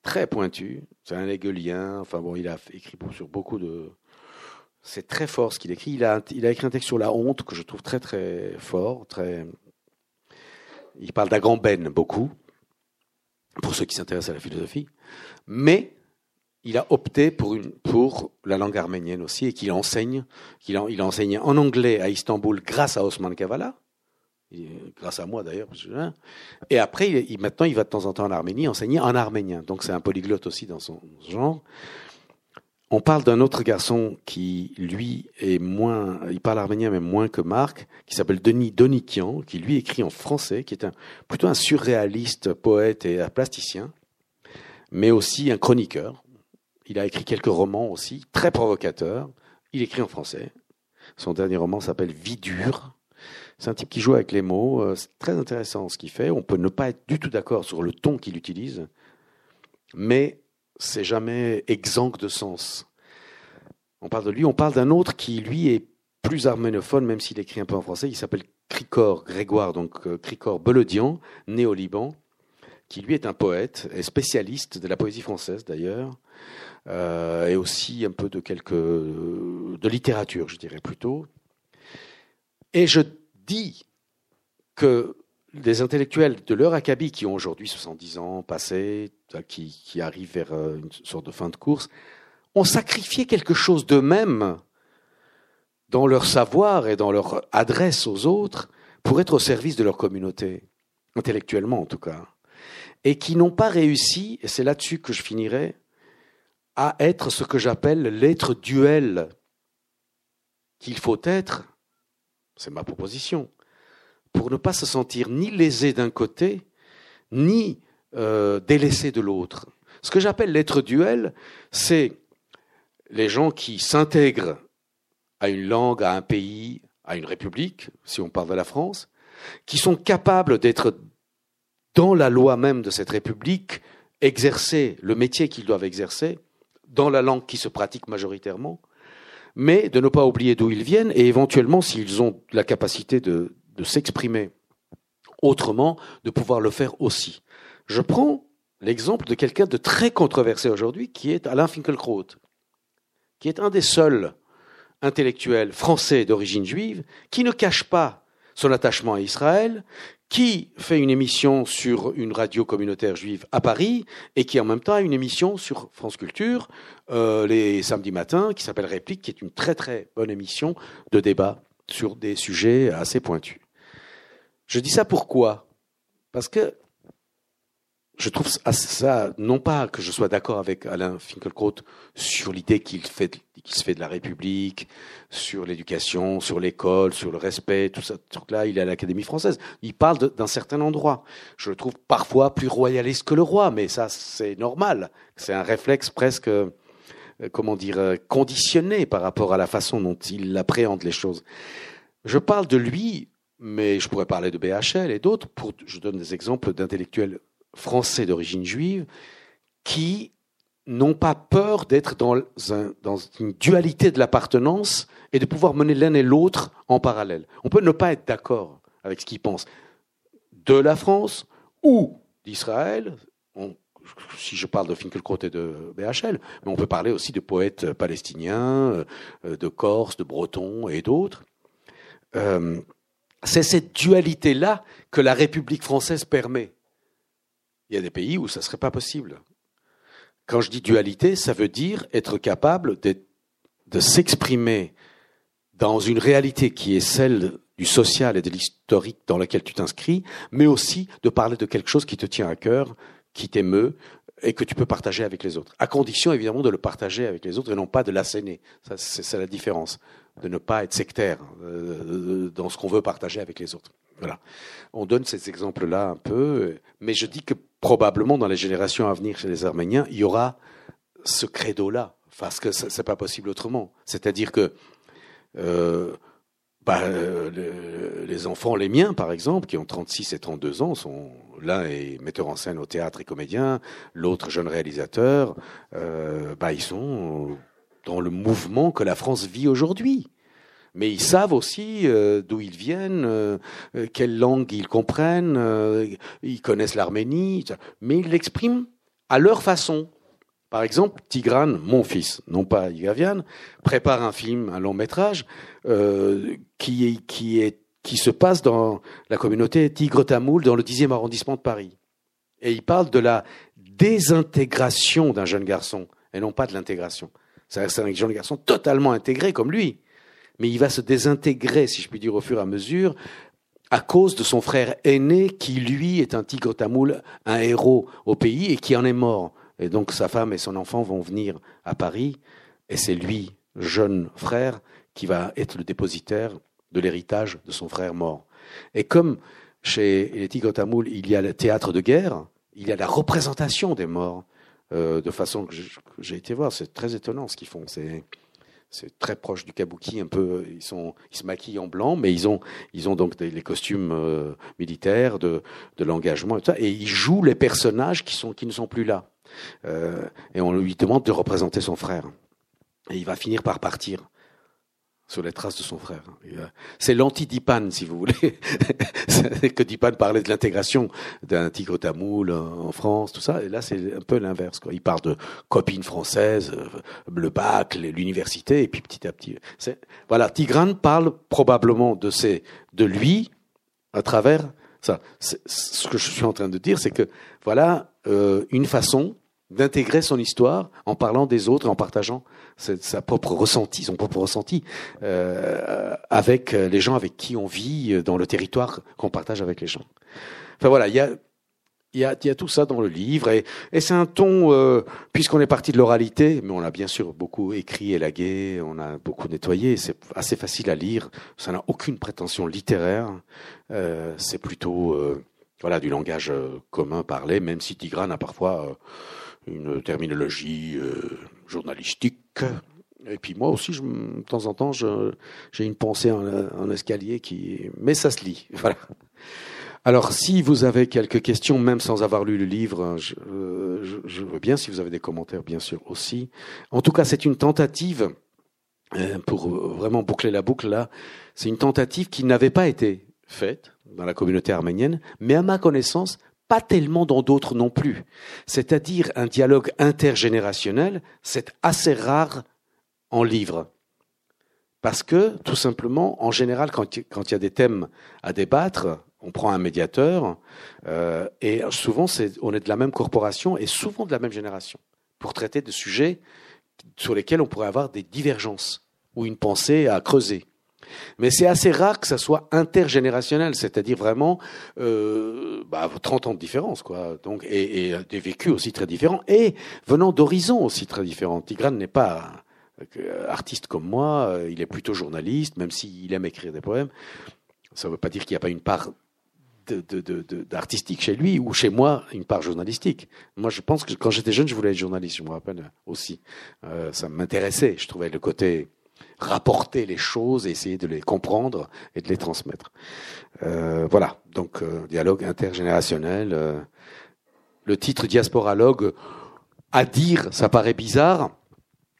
très pointu, c'est un hegelien, enfin bon, il a écrit sur beaucoup de... C'est très fort ce qu'il écrit. Il a, il a écrit un texte sur la honte que je trouve très très fort, très il parle d'Agamben beaucoup, pour ceux qui s'intéressent à la philosophie, mais il a opté pour, une, pour la langue arménienne aussi et qu'il enseigne, qu'il a, il a enseigné en anglais à Istanbul grâce à Osman Kavala, grâce à moi d'ailleurs. Et après, maintenant, il va de temps en temps en Arménie enseigner en arménien. Donc c'est un polyglotte aussi dans son genre. On parle d'un autre garçon qui, lui, est moins, il parle arménien mais moins que Marc, qui s'appelle Denis Donikian, qui lui écrit en français, qui est plutôt un surréaliste, poète et plasticien, mais aussi un chroniqueur. Il a écrit quelques romans aussi, très provocateurs. Il écrit en français. Son dernier roman s'appelle Vie dure. C'est un type qui joue avec les mots. Euh, c'est très intéressant ce qu'il fait. On peut ne pas être du tout d'accord sur le ton qu'il utilise, mais c'est jamais exempt de sens. On parle de lui, on parle d'un autre qui, lui, est plus arménophone, même s'il écrit un peu en français. Il s'appelle Cricor Grégoire, donc euh, Cricor Belodian, né au Liban, qui lui est un poète et spécialiste de la poésie française d'ailleurs, euh, et aussi un peu de quelques de littérature, je dirais plutôt. Et je dis que des intellectuels de leur acabit qui ont aujourd'hui 70 ans passés, qui, qui arrivent vers euh, une sorte de fin de course, ont sacrifié quelque chose d'eux-mêmes dans leur savoir et dans leur adresse aux autres pour être au service de leur communauté, intellectuellement en tout cas, et qui n'ont pas réussi, et c'est là-dessus que je finirai, à être ce que j'appelle l'être duel. Qu'il faut être, c'est ma proposition, pour ne pas se sentir ni lésé d'un côté, ni euh, délaissé de l'autre. Ce que j'appelle l'être duel, c'est les gens qui s'intègrent à une langue, à un pays, à une république, si on parle de la France, qui sont capables d'être dans la loi même de cette république, exercer le métier qu'ils doivent exercer, dans la langue qui se pratique majoritairement, mais de ne pas oublier d'où ils viennent et éventuellement, s'ils ont la capacité de, de s'exprimer autrement, de pouvoir le faire aussi. Je prends l'exemple de quelqu'un de très controversé aujourd'hui, qui est Alain Finkielkraut, qui est un des seuls intellectuels français d'origine juive qui ne cache pas son attachement à Israël, qui fait une émission sur une radio communautaire juive à Paris et qui en même temps a une émission sur France Culture euh, les samedis matins qui s'appelle Réplique, qui est une très très bonne émission de débat sur des sujets assez pointus. Je dis ça pourquoi? Parce que je trouve ça, non pas que je sois d'accord avec Alain Finkielkraut sur l'idée qu'il fait, qu'il se fait de la République, sur l'éducation, sur l'école, sur le respect, tout ça, là, il est à l'Académie française. Il parle d'un certain endroit. Je le trouve parfois plus royaliste que le roi, mais ça, c'est normal. C'est un réflexe presque, comment dire, euh, conditionné par rapport à la façon dont il appréhende les choses. Je parle de lui, mais je pourrais parler de BHL et d'autres. Pour, je donne des exemples d'intellectuels français d'origine juive qui n'ont pas peur d'être dans, dans, une dualité de l'appartenance et de pouvoir mener l'un et l'autre en parallèle. On peut ne pas être d'accord avec ce qu'ils pensent de la France ou d'Israël. Si je parle de Finkielkraut et de BHL, mais on peut parler aussi de poètes palestiniens, euh, de Corse, de Bretons et d'autres. Euh, c'est cette dualité-là que la République française permet. Il y a des pays où ça ne serait pas possible. Quand je dis dualité, ça veut dire être capable de, s'exprimer dans une réalité qui est celle du social et de l'historique dans laquelle tu t'inscris, mais aussi de parler de quelque chose qui te tient à cœur, qui t'émeut et que tu peux partager avec les autres. À condition évidemment de le partager avec les autres et non pas de l'asséner. c'est la différence, de ne pas être sectaire euh, dans ce qu'on veut partager avec les autres. Voilà. On donne ces exemples-là un peu, mais je dis que probablement dans les générations à venir chez les Arméniens, il y aura ce credo-là, parce que c'est pas possible autrement. C'est-à-dire que euh, bah, les enfants, les miens par exemple, qui ont 36 et 32 ans, sont l'un est metteur en scène au théâtre et comédien, l'autre jeune réalisateur. Euh, bah, ils sont dans le mouvement que la France vit aujourd'hui mais ils savent aussi euh, d'où ils viennent, euh, quelle langue ils comprennent, ils connaissent l'Arménie, mais ils l'expriment à leur façon. Par exemple, Tigran, mon fils, non pas Igavian, prépare un film, un long métrage, qui, qui, est, qui se passe dans la communauté Tigre-Tamoul, dans le 10e arrondissement de Paris. Et il parle de la désintégration d'un jeune garçon, et non pas de l'intégration. C'est un jeune garçon totalement intégré comme lui mais il va se désintégrer, si je puis dire, au fur et à mesure, à cause de son frère aîné qui, lui, est un tigre tamoul, un héros au pays et qui en est mort. Et donc sa femme et son enfant vont venir à Paris, et c'est lui, jeune frère, qui va être le dépositaire de l'héritage de son frère mort. Et comme chez les tigres tamouls, il y a le théâtre de guerre, il y a la représentation des morts, euh, de façon que j'ai été voir, c'est très étonnant ce qu'ils font. C'est c'est très proche du kabuki un peu ils sont ils se maquillent en blanc mais ils ont ils ont donc des, les costumes euh, militaires de de l'engagement et et ils jouent les personnages qui sont qui ne sont plus là euh, et on lui demande de représenter son frère et il va finir par partir sur les traces de son frère. C'est l'anti-Dipan, si vous voulez. [laughs] que Dipan parlait de l'intégration d'un tigre tamoul en France, tout ça. Et là, c'est un peu l'inverse. Il parle de copines françaises, euh, le bac, l'université, et puis petit à petit. Voilà, Tigran parle probablement de, de lui à travers ça. Ce que je suis en train de dire, c'est que voilà euh, une façon d'intégrer son histoire en parlant des autres, en partageant sa propre ressenti, son propre ressenti euh, avec les gens avec qui on vit dans le territoire qu'on partage avec les gens. Enfin voilà, il y a il y, a, y a tout ça dans le livre et, et c'est un ton, euh, puisqu'on est parti de l'oralité, mais on a bien sûr beaucoup écrit, élagué, on a beaucoup nettoyé, c'est assez facile à lire, ça n'a aucune prétention littéraire, euh, c'est plutôt euh, voilà, du langage commun parlé, même si Tigrane a parfois une terminologie journalistique. Et puis moi aussi, je, de temps en temps, j'ai une pensée en, en, escalier qui, mais ça se lit. [laughs] Voilà. Alors, si vous avez quelques questions, même sans avoir lu le livre, je, je, veux bien, si vous avez des commentaires, bien sûr aussi. En tout cas, c'est une tentative, euh, pour vraiment boucler la boucle là, c'est une tentative qui n'avait pas été faite dans la communauté arménienne, mais à ma connaissance, pas tellement dans d'autres non plus. C'est-à-dire un dialogue intergénérationnel, c'est assez rare en livre. Parce que, tout simplement, en général, quand il y a des thèmes à débattre, on prend un médiateur, euh, et souvent on est de la même corporation et souvent de la même génération, pour traiter de sujets sur lesquels on pourrait avoir des divergences ou une pensée à creuser. Mais c'est assez rare que ça soit intergénérationnel, c'est-à-dire vraiment euh, bah, 30 ans de différence, quoi. Donc et, et, des vécus aussi très différents et venant d'horizons aussi très différents. Tigrane n'est pas euh, artiste comme moi, euh, il est plutôt journaliste, même s'il aime écrire des poèmes. Ça ne veut pas dire qu'il n'y a pas une part d'artistique chez lui ou chez moi une part journalistique. Moi, je pense que quand j'étais jeune, je voulais être journaliste. Je me rappelle aussi. Euh, ça m'intéressait. Je trouvais le côté rapporter les choses, essayer de les comprendre et de les transmettre. Euh, voilà. Donc, euh, dialogue intergénérationnel. Euh, le titre diasporalogue, à dire, ça paraît bizarre,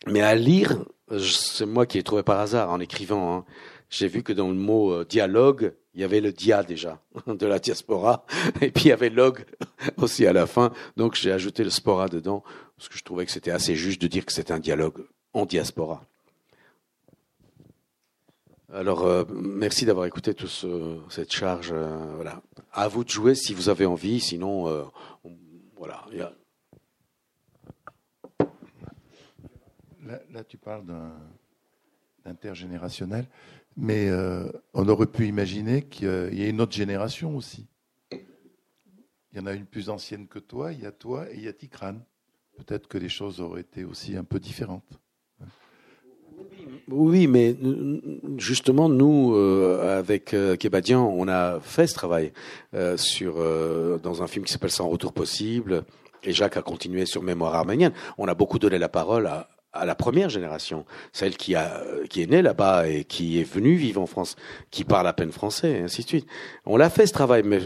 mais à lire, c'est moi qui ai trouvé par hasard en écrivant. Hein. J'ai vu que dans le mot dialogue, il y avait le dia déjà [laughs] de la diaspora, et puis il y avait log [laughs] aussi à la fin. Donc j'ai ajouté le spora dedans, parce que je trouvais que c'était assez juste de dire que c'est un dialogue en diaspora. Alors, euh, merci d'avoir écouté toute cette charge. Euh, voilà. À vous de jouer si vous avez envie, sinon, euh, voilà. Là, tu parles d'intergénérationnel. Mais euh, on aurait pu imaginer qu'il y ait une autre génération aussi. Il y en a une plus ancienne que toi, il y a toi et il y a Tikran. Peut-être que les choses auraient été aussi un peu différentes. Oui, mais justement, nous, euh, avec euh, Kebadian, on a fait ce travail sur, dans un film qui s'appelle Sans retour possible. Et Jacques a continué sur Mémoire arménienne. On a beaucoup donné la parole à, la première génération, celle qui a qui est née là-bas et qui est venue vivre en France, qui parle à peine français, et ainsi de suite. On l'a fait ce travail, mais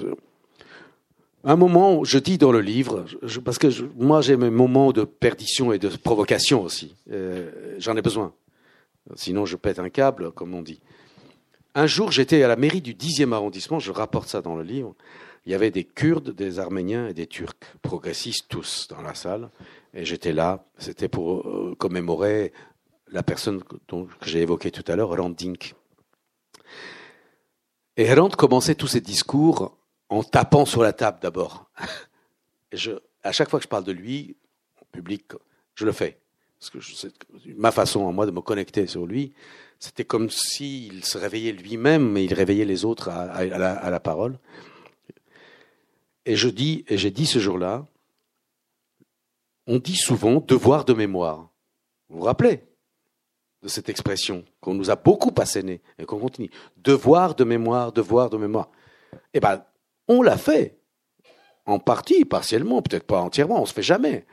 un moment, je dis dans le livre, parce que moi j'ai mes moments de perdition et de provocation aussi. Euh, J'en ai besoin. Sinon, je pète un câble, comme on dit. Un jour, j'étais à la mairie du 10e arrondissement, je rapporte ça dans le livre. Il y avait des Kurdes, des Arméniens et des Turcs, progressistes tous dans la salle. Et j'étais là, c'était pour euh, commémorer la personne dont, que j'ai évoquée tout à l'heure, Hrant Dink. Et Hrant commençait tous ses discours en tapant sur la table d'abord. [laughs] À chaque fois que je parle de lui, en public, je le fais. Parce que ma façon à moi de me connecter sur lui, c'était comme s'il se réveillait lui-même, mais il réveillait les autres à, la, parole. Et je dis, et j'ai dit ce jour-là, on dit souvent devoir de mémoire. Vous vous rappelez de cette expression qu'on nous a beaucoup assénée et qu'on continue. Devoir de mémoire, devoir de mémoire. Eh ben, on l'a fait. En partie, partiellement, peut-être pas entièrement, on se fait jamais.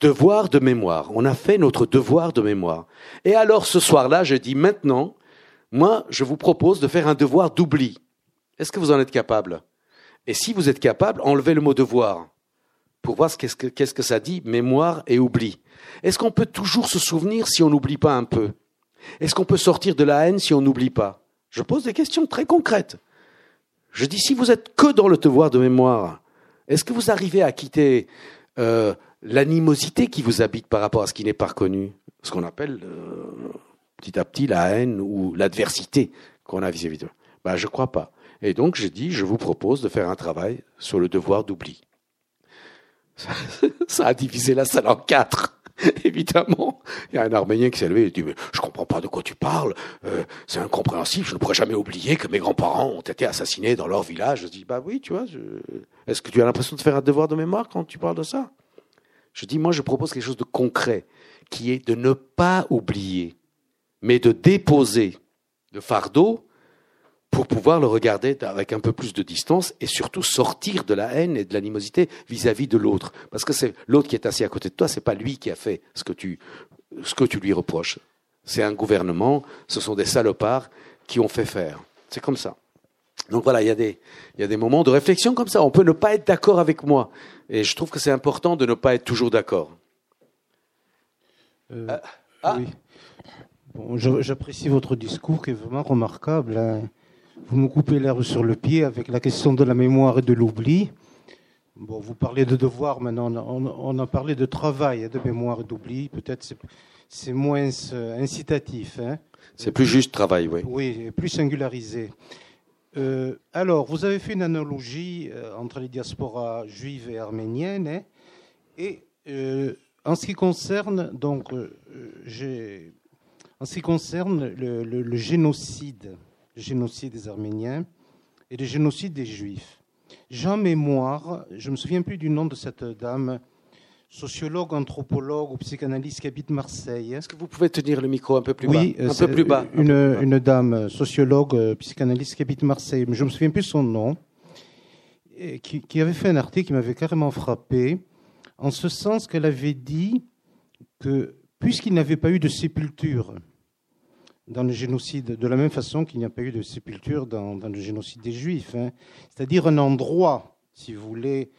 Devoir de mémoire. On a fait notre devoir de mémoire. Et alors, ce soir-là, je dis maintenant, moi, je vous propose de faire un devoir d'oubli. Est-ce que vous en êtes capable? Et si vous êtes capable, enlevez le mot devoir pour voir qu'est-ce que, qu'est-ce que ça dit, mémoire et oubli. Est-ce qu'on peut toujours se souvenir si on n'oublie pas un peu? Est-ce qu'on peut sortir de la haine si on n'oublie pas? Je pose des questions très concrètes. Je dis, si vous êtes que dans le devoir de mémoire, est-ce que vous arrivez à quitter euh, l'animosité qui vous habite par rapport à ce qui n'est pas reconnu Ce qu'on appelle euh, petit à petit la haine ou l'adversité qu'on a vis-à-vis ben, Je ne crois pas. Et donc, je dis, je vous propose de faire un travail sur le devoir d'oubli. Ça [laughs] a divisé la salle en quatre. [laughs] Évidemment, il y a un Arménien qui s'est levé et dit mais je comprends pas de quoi tu parles, euh, c'est incompréhensible, je ne pourrais jamais oublier que mes grands-parents ont été assassinés dans leur village. Je dis bah oui, tu vois, est-ce que tu as l'impression de faire un devoir de mémoire quand tu parles de ça? Je dis moi je propose quelque chose de concret, qui est de ne pas oublier, mais de déposer le fardeau pour pouvoir le regarder avec un peu plus de distance et surtout sortir de la haine et de l'animosité vis-à-vis de l'autre. Parce que c'est l'autre qui est assis à côté de toi, c'est pas lui qui a fait ce que tu, ce que tu lui reproches. C'est un gouvernement, ce sont des salopards qui ont fait faire. C'est comme ça. Donc voilà, il y, a des, il y a des moments de réflexion comme ça. On peut ne pas être d'accord avec moi. Et je trouve que c'est important de ne pas être toujours d'accord. Euh, ah, ah. Oui. Bon, J'apprécie votre discours qui est vraiment remarquable. Hein. Vous me coupez l'herbe sur le pied avec la question de la mémoire et de l'oubli. Bon, vous parlez de devoir maintenant, on, a parlé de travail, de mémoire et d'oubli. Peut-être c'est moins euh, incitatif. Hein. C'est plus juste travail, oui. Oui, plus singularisé. Euh, alors, vous avez fait une analogie euh, entre les diasporas juives et arméniennes. Hein. et en ce qui concerne, donc, en ce qui concerne le génocide, le génocide des Arméniens et le génocide des Juifs. Jean Mémoire, je ne me souviens plus du nom de cette dame, sociologue, anthropologue ou psychanalyste qui habite Marseille. Est-ce que vous pouvez tenir le micro un peu plus bas Oui, un peu plus bas. Une, une dame, sociologue, psychanalyste qui habite Marseille, mais je ne me souviens plus son nom, qui, qui avait fait un article qui m'avait carrément frappé, en ce sens qu'elle avait dit que puisqu'il n'avait pas eu de sépulture dans le génocide, de la même façon qu'il n'y a pas eu de sépulture dans, le génocide des Juifs. Hein. C'est-à-dire un endroit, si vous voulez,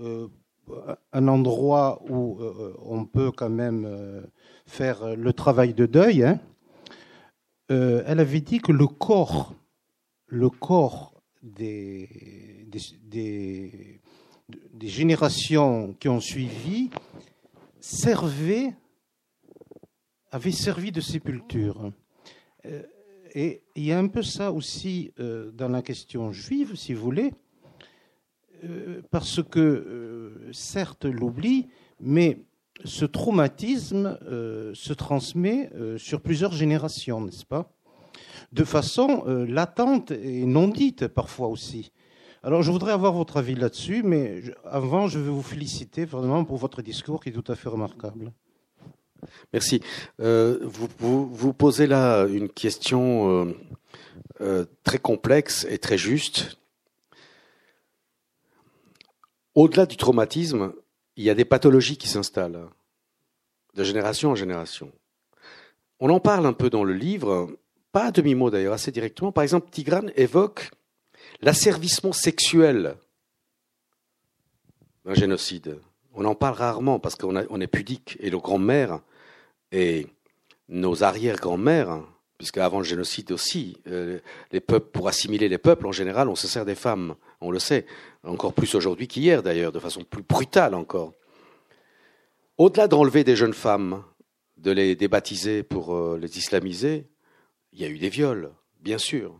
euh, un endroit où euh, on peut quand même euh, faire le travail de deuil. Hein. elle avait dit que le corps, le corps des, des, des générations qui ont suivi servait, avait servi de sépulture. Euh, et il y a un peu ça aussi euh, dans la question juive, si vous voulez, euh, parce que, certes, l'oubli, mais ce traumatisme se transmet sur plusieurs générations, n'est-ce pas? De façon latente et non dite parfois aussi. Alors je voudrais avoir votre avis là-dessus, mais avant, je veux vous féliciter vraiment pour votre discours qui est tout à fait remarquable. Merci. Euh, vous, vous, posez là une question euh, euh, très complexe et très juste. Au-delà du traumatisme, il y a des pathologies qui s'installent de génération en génération. On en parle un peu dans le livre, pas à demi-mot d'ailleurs, assez directement. Par exemple, Tigrane évoque l'asservissement sexuel d'un génocide. On en parle rarement parce qu'on est pudique et nos grands-mères et nos arrière-grands-mères, puisque avant le génocide aussi, euh, pour assimiler les peuples, en général, on se sert des femmes, on le sait, encore plus aujourd'hui qu'hier d'ailleurs, de façon plus brutale encore. Au-delà d'enlever des jeunes femmes, de les débaptiser pour euh, les islamiser, il y a eu des viols, bien sûr.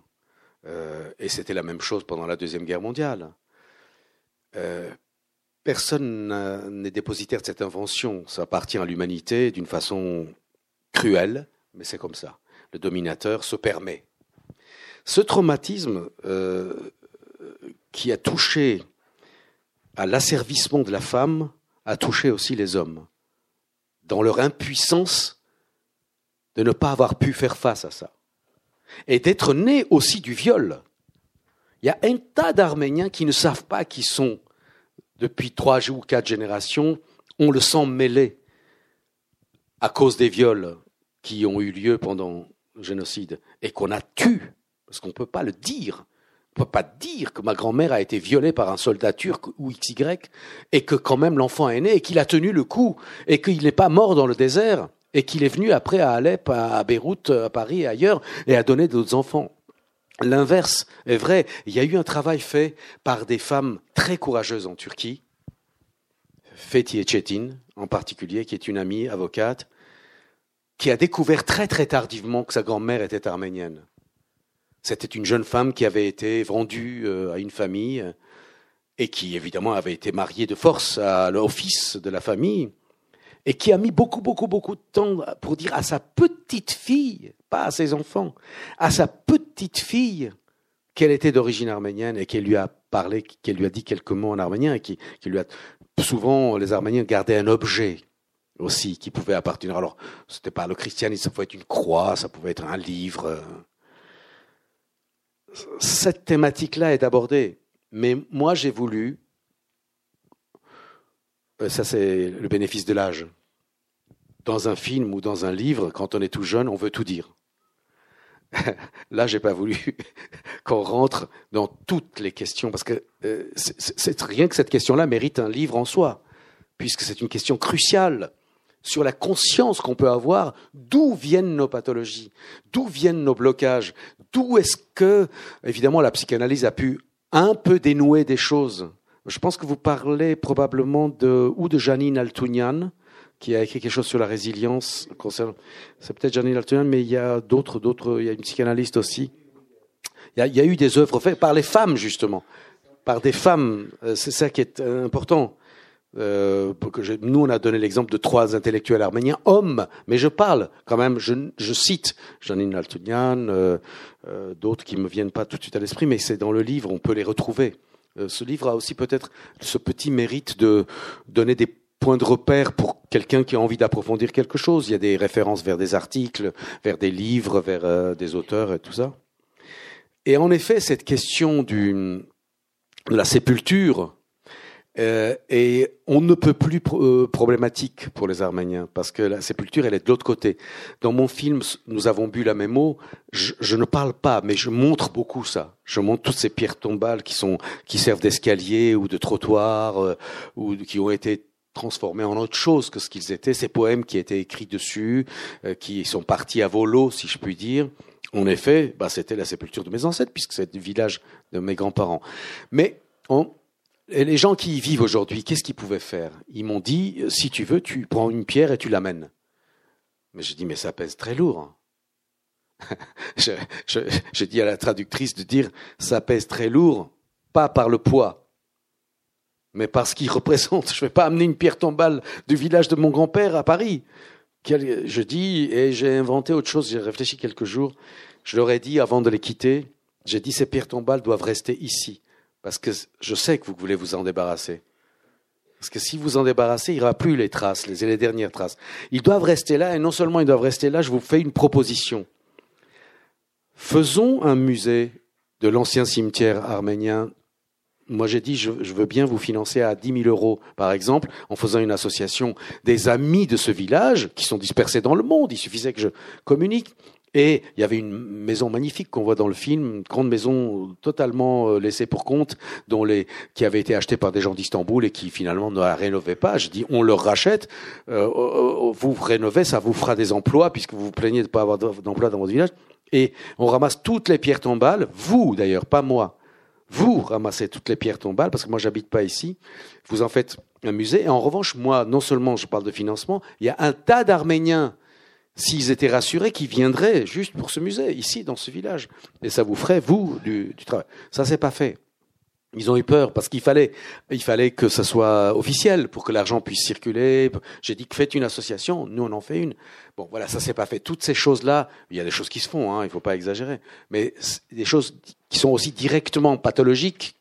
Euh, et c'était la même chose pendant la Deuxième Guerre mondiale. Personne n'est dépositaire de cette invention. Ça appartient à l'humanité d'une façon cruelle, mais c'est comme ça. Le dominateur se permet. Ce traumatisme euh, qui a touché à l'asservissement de la femme a touché aussi les hommes, dans leur impuissance de ne pas avoir pu faire face à ça. Et d'être nés aussi du viol. Il y a un tas d'Arméniens qui ne savent pas qu'ils sont depuis trois ou quatre générations, on le sent mêlé à cause des viols qui ont eu lieu pendant génocide et qu'on a tué, parce qu'on ne peut pas le dire. On ne peut pas dire que ma grand-mère a été violée par un soldat turc ou XY et que quand même l'enfant est né et qu'il a tenu le coup et qu'il n'est pas mort dans le désert et qu'il est venu après à Alep, à Beyrouth, à Paris et ailleurs et a donné d'autres enfants. L'inverse est vrai. Il y a eu un travail fait par des femmes très courageuses en Turquie, Fethi Çetin en particulier, qui est une amie avocate, qui a découvert très très tardivement que sa grand-mère était arménienne. C'était une jeune femme qui avait été vendue euh, à une famille et qui évidemment avait été mariée de force à l'office de la famille et qui a mis beaucoup, beaucoup, beaucoup de temps pour dire à sa petite fille, pas à ses enfants, à sa petite fille qu'elle était d'origine arménienne et qu'elle lui a parlé, qu'elle lui a dit quelques mots en arménien et qui, lui a souvent les Arméniens gardaient un objet aussi qui pouvait appartenir. Alors, c'était pas le christianisme, ça pouvait être une croix, ça pouvait être un livre. cette thématique-là est abordée. Mais moi, j'ai voulu, euh, ça c'est le bénéfice de l'âge, dans un film ou dans un livre, quand on est tout jeune, on veut tout dire. [laughs] Là, j'ai pas voulu [laughs] qu'on rentre dans toutes les questions, parce que euh, rien que cette question-là mérite un livre en soi, puisque c'est une question cruciale sur la conscience qu'on peut avoir d'où viennent nos pathologies, d'où viennent nos blocages, d'où est-ce que, évidemment, la psychanalyse a pu un peu dénouer des choses. Je pense que vous parlez probablement de, ou de Janine Altounian, qui a écrit quelque chose sur la résilience. C'est peut-être Janine Altounian, mais il y a d'autres, d'autres, il y a une psychanalyste aussi. Il y a, il y a eu des œuvres faites par les femmes, justement. Par des femmes. Euh, c'est ça qui est important. Euh, que nous, on a donné l'exemple de trois intellectuels arméniens, hommes, mais je parle quand même, je, je cite Janine Altounian, euh, euh, d'autres qui me viennent pas tout de suite à l'esprit, mais c'est dans le livre, on peut les retrouver. Euh, ce livre a aussi peut-être ce petit mérite de donner des points de repère pour quelqu'un qui a envie d'approfondir quelque chose. Il y a des références vers des articles, vers des livres, vers euh, des auteurs et tout ça. Et en effet, cette question du, de la sépulture, euh, et on ne peut plus euh, problématique pour les Arméniens parce que la sépulture, elle est de l'autre côté. Dans mon film, nous avons bu la même eau. Je, je, ne parle pas, mais je montre beaucoup ça. Je montre toutes ces pierres tombales qui sont qui servent d'escalier ou de trottoir euh, ou qui ont été transformés en autre chose que ce qu'ils étaient. Ces poèmes qui étaient écrits dessus, euh, qui sont partis à volo, si je puis dire. En effet, bah, c'était la sépulture de mes ancêtres puisque c'est le village de mes grands-parents. Mais on, les gens qui y vivent aujourd'hui, qu'est-ce qu'ils pouvaient faire? Ils m'ont dit, si tu veux, tu prends une pierre et tu l'amènes. Mais je dis, mais ça pèse très lourd. J'ai [laughs] je, je, dit à la traductrice de dire, ça pèse très lourd, pas par le poids, mais par ce qu'il [laughs] représente. Je ne vais pas amener une pierre tombale du village de mon grand-père à Paris. Je dis, et j'ai inventé autre chose, j'ai réfléchi quelques jours. Je leur ai dit, avant de les quitter, j'ai dit, ces pierres tombales doivent rester ici parce que je sais que vous voulez vous en débarrasser. Parce que si vous en débarrassez, il n'y aura plus les traces, les, dernières traces. Ils doivent rester là, et non seulement ils doivent rester là, je vous fais une proposition. Faisons un musée de l'ancien cimetière arménien. Moi, j'ai dit, je, je, veux bien vous financer à 10 000 euros, par exemple, en faisant une association des amis de ce village, qui sont dispersés dans le monde. Il suffisait que je communique. Et il y avait une maison magnifique qu'on voit dans le film, une grande maison totalement euh, laissée pour compte, dont les, qui avait été achetée par des gens d'Istanbul et qui finalement ne la rénovaient pas. Je dis, on leur rachète, euh, euh, vous rénovez, ça vous fera des emplois puisque vous vous plaignez de ne pas avoir d'emploi dans votre village. Et on ramasse toutes les pierres tombales, vous d'ailleurs, pas moi. Vous ramassez toutes les pierres tombales, parce que moi j'habite pas ici. Vous en faites un musée. Et en revanche, moi, non seulement je parle de financement, il y a un tas d'Arméniens s'ils étaient rassurés qu'ils viendraient juste pour ce musée, ici, dans ce village. Et ça vous ferait, vous, du, travail. Ça, c'est pas fait. Ils ont eu peur parce qu'il fallait, que ça soit officiel pour que l'argent puisse circuler. J'ai dit que faites une association, nous on en fait une. Bon, voilà, ça s'est pas fait. Toutes ces choses-là, il y a des choses qui se font, hein, il faut pas exagérer, mais des choses qui sont aussi directement pathologiques.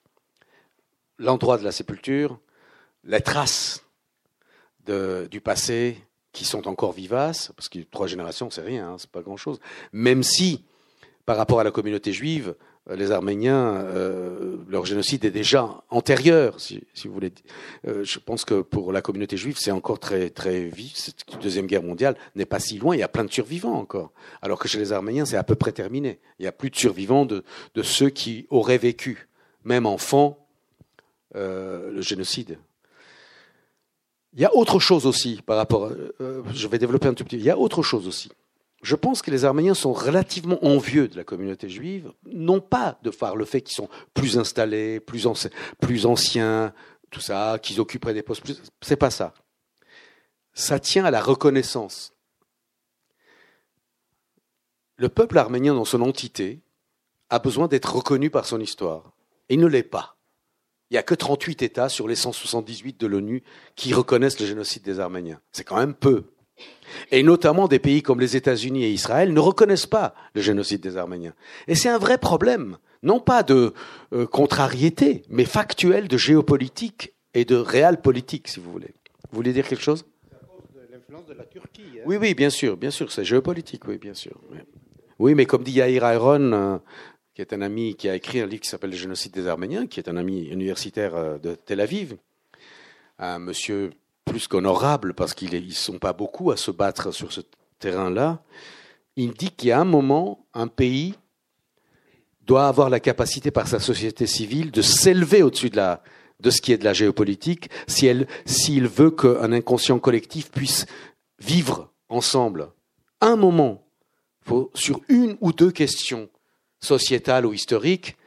L'endroit de la sépulture, les traces du passé, qui sont encore vivaces, parce que trois générations, c'est rien, hein, c'est pas grand-chose. Même si, par rapport à la communauté juive, euh, les Arméniens, euh, leur génocide est déjà antérieur, si, vous voulez. Euh, je pense que pour la communauté juive, c'est encore très très vif. Cette deuxième guerre mondiale n'est pas si loin. Il y a plein de survivants encore, alors que chez les Arméniens, c'est à peu près terminé. Il n'y a plus de survivants de, ceux qui auraient vécu, même enfants, le génocide. Il y a autre chose aussi par rapport. Euh, je vais développer un tout petit. Il y a autre chose aussi. Je pense que les Arméniens sont relativement envieux de la communauté juive, non pas de par le fait qu'ils sont plus installés, plus, plus anciens, tout ça, qu'ils occuperaient des postes plus. C'est pas ça. Ça tient à la reconnaissance. Le peuple arménien dans son entité a besoin d'être reconnu par son histoire. Il ne l'est pas. Il n'y a que 38 États sur les 178 de l'ONU qui reconnaissent le génocide des Arméniens. C'est quand même peu. Et notamment des pays comme les États-Unis et Israël ne reconnaissent pas le génocide des Arméniens. Et c'est un vrai problème, non pas de euh, contrariété, mais factuel de géopolitique et de réel politique, si vous voulez. Vous voulez dire quelque chose? L'influence de la Turquie. Hein. Oui, oui, bien sûr, bien sûr, c'est géopolitique, oui, bien sûr. Oui, mais comme dit Yair Ayron, euh, qui est un ami qui a écrit un livre qui s'appelle Le génocide des Arméniens, qui est un ami universitaire euh, de Tel Aviv, un monsieur plus qu'honorable parce qu'ils ne sont pas beaucoup à se battre sur ce terrain-là. Il dit qu'il y a un moment, un pays doit avoir la capacité par sa société civile de s'élever au-dessus de, de ce qui est de la géopolitique si s'il veut qu'un inconscient collectif puisse vivre ensemble. Un moment, faut, sur une ou deux questions, sociétale ou historique,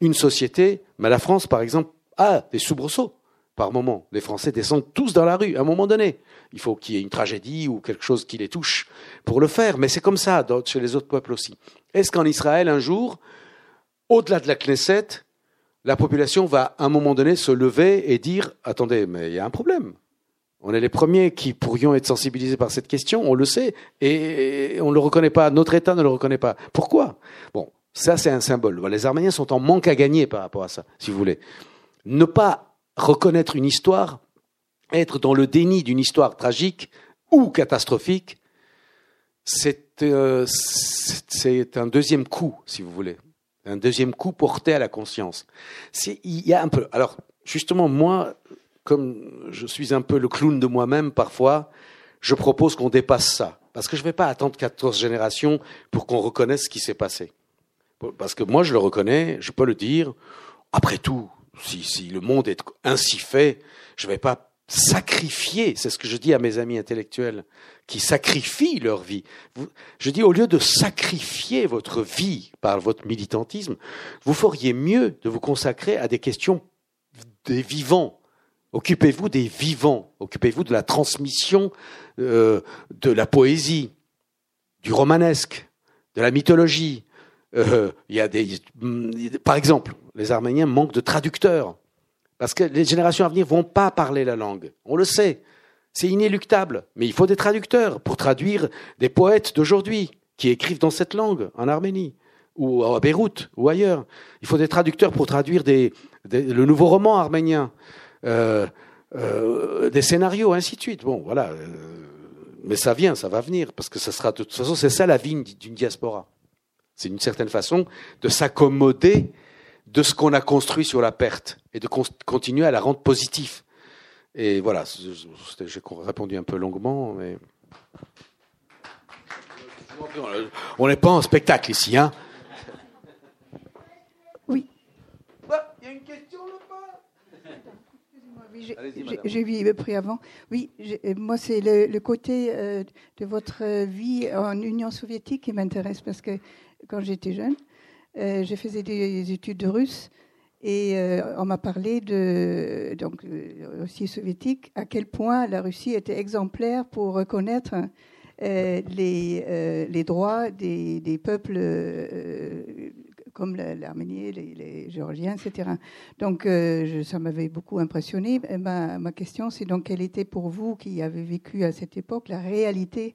une société, mais la France, par exemple, a des soubresauts par moment. Les Français descendent tous dans la rue à un moment donné. Il faut qu'il y ait une tragédie ou quelque chose qui les touche pour le faire, mais c'est comme ça chez les autres peuples aussi. Est-ce qu'en Israël, un jour, au-delà de la Knesset, la population va à un moment donné se lever et dire Attendez, mais il y a un problème. On est les premiers qui pourrions être sensibilisés par cette question, on le sait, et on ne le reconnaît pas, notre État ne le reconnaît pas. Pourquoi? Bon, ça, c'est un symbole. Les Arméniens sont en manque à gagner par rapport à ça, si vous voulez. Ne pas reconnaître une histoire, être dans le déni d'une histoire tragique ou catastrophique, c'est euh, un deuxième coup, si vous voulez. Un deuxième coup porté à la conscience. Il y a un peu. Alors, justement, moi, comme je suis un peu le clown de moi-même parfois, je propose qu'on dépasse ça. Parce que je ne vais pas attendre 14 générations pour qu'on reconnaisse ce qui s'est passé. Parce que moi, je le reconnais, je peux le dire. Après tout, si, si le monde est ainsi fait, je ne vais pas sacrifier, c'est ce que je dis à mes amis intellectuels, qui sacrifient leur vie. Je dis, au lieu de sacrifier votre vie par votre militantisme, vous feriez mieux de vous consacrer à des questions des vivants. Occupez-vous des vivants, occupez-vous de la transmission euh, de la poésie, du romanesque, de la mythologie, euh, y a des, par exemple, les Arméniens manquent de traducteurs parce que les générations à venir vont pas parler la langue. On le sait, c'est inéluctable. Mais il faut des traducteurs pour traduire des poètes d'aujourd'hui qui écrivent dans cette langue en Arménie ou à Beyrouth ou ailleurs. Il faut des traducteurs pour traduire des, le nouveau roman arménien, euh, euh, des scénarios, ainsi de suite. Bon, voilà. Euh, mais ça vient, ça va venir, parce que ça sera de toute façon, c'est ça la vie d'une diaspora. C'est une certaine façon de s'accommoder de ce qu'on a construit sur la perte et de continuer à la rendre positive. Et voilà, j'ai répondu un peu longuement, mais on n'est pas en spectacle ici, hein Oui. Il y a une question là-bas. J'ai vu pris avant. Oui, moi, c'est le, côté euh, de votre vie en Union soviétique qui m'intéresse parce que quand j'étais jeune. Euh, je faisais des études de russe et euh, on m'a parlé de, donc euh, aussi soviétique, à quel point la Russie était exemplaire pour reconnaître les, droits des, peuples comme l'Arménie, les, les, Géorgiens, etc. Donc ça m'avait beaucoup impressionné. Ma, ma question, c'est donc quelle était pour vous qui avez vécu à cette époque la réalité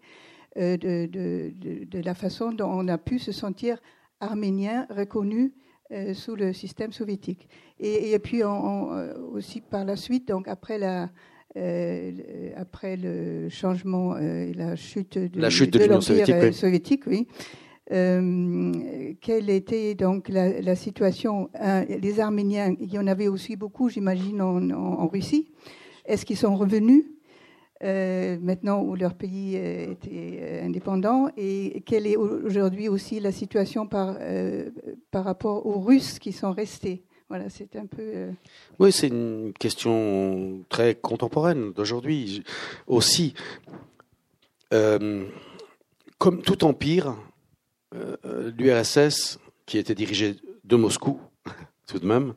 de, de, de, la façon dont on a pu se sentir arménien reconnu euh, sous le système soviétique. Et, puis euh, aussi par la suite, donc après la, euh, après le changement et la chute de, la chute de, l'Empire soviétique, soviétique, oui. quelle était donc la, situation Les Arméniens, il y en avait aussi beaucoup, j'imagine, en Russie. Est-ce qu'ils sont revenus? Euh, maintenant où leur pays euh, était euh, indépendant et quelle est aujourd'hui aussi la situation par, par rapport aux Russes qui sont restés voilà, c'est un peu. Oui, c'est une question très contemporaine d'aujourd'hui aussi. comme tout empire, l'URSS, qui était dirigé de Moscou, [laughs] tout de même,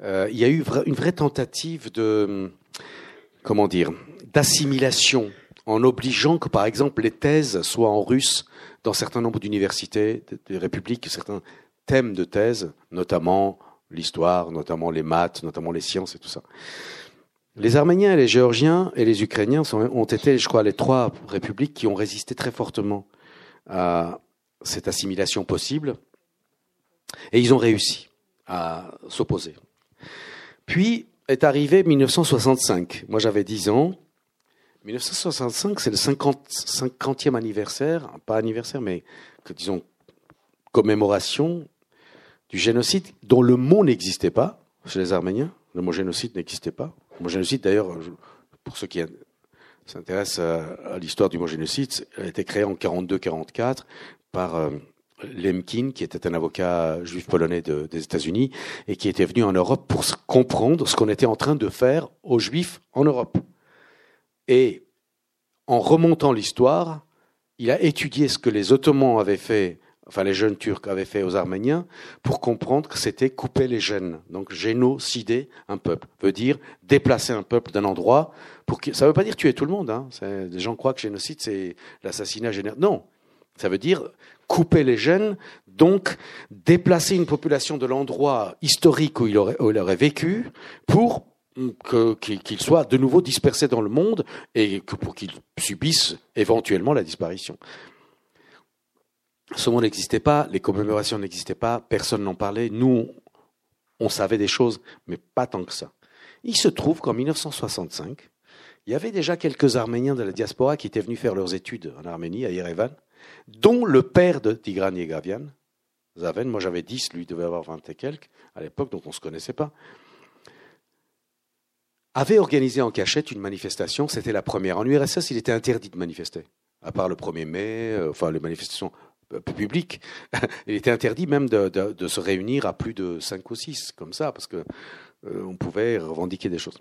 il y a eu une vraie tentative de, comment dire, d'assimilation en obligeant que, par exemple, les thèses soient en russe dans certains nombres d'universités, des républiques, certains thèmes de thèses, notamment l'histoire, notamment les maths, notamment les sciences et tout ça. Les Arméniens, les Géorgiens et les Ukrainiens ont été, je crois, les trois républiques qui ont résisté très fortement à cette assimilation possible. Et ils ont réussi à s'opposer. Puis est arrivé 1965. Moi, j'avais 10 ans. 1965, c'est le 50, 50e anniversaire, pas anniversaire, mais que disons commémoration du génocide dont le mot n'existait pas chez les Arméniens. Le mot génocide n'existait pas. Le mot génocide, d'ailleurs, pour ceux qui s'intéressent à, l'histoire du mot génocide, a été créé en 42-44 par euh, Lemkin, qui était un avocat juif polonais des États-Unis, et qui était venu en Europe pour comprendre ce qu'on était en train de faire aux juifs en Europe. Et en remontant l'histoire, il a étudié ce que les Ottomans avaient fait, enfin les jeunes Turcs avaient fait aux Arméniens, pour comprendre que c'était couper les gènes. Donc génocider un peuple veut dire déplacer un peuple d'un endroit. Pour Ça ne veut pas dire tuer tout le monde. Hein. Les gens croient que génocide c'est l'assassinat général. Non, ça veut dire couper les gènes, donc déplacer une population de l'endroit historique où il aurait, aurait vécu pour qu'il soit de nouveau dispersé dans le monde et que pour qu'il subisse éventuellement la disparition. Ce monde n'existait pas, les commémorations n'existaient pas, personne n'en parlait. Nous, on savait des choses, mais pas tant que ça. Il se trouve qu'en 1965, il y avait déjà quelques Arméniens de la diaspora qui étaient venus faire leurs études en Arménie, à Yerevan, dont le père de Tigran Yegavian, Zaven. Moi j'avais 10, lui devait avoir 20 et quelques à l'époque, donc on ne se connaissait pas avait organisé en cachette une manifestation. C'était la première. En URSS, il était interdit de manifester, à part le 1er mai, euh, enfin les manifestations euh, publiques. [laughs] il était interdit même de, se réunir à plus de 5 ou 6, comme ça, parce qu'on euh, pouvait revendiquer des choses.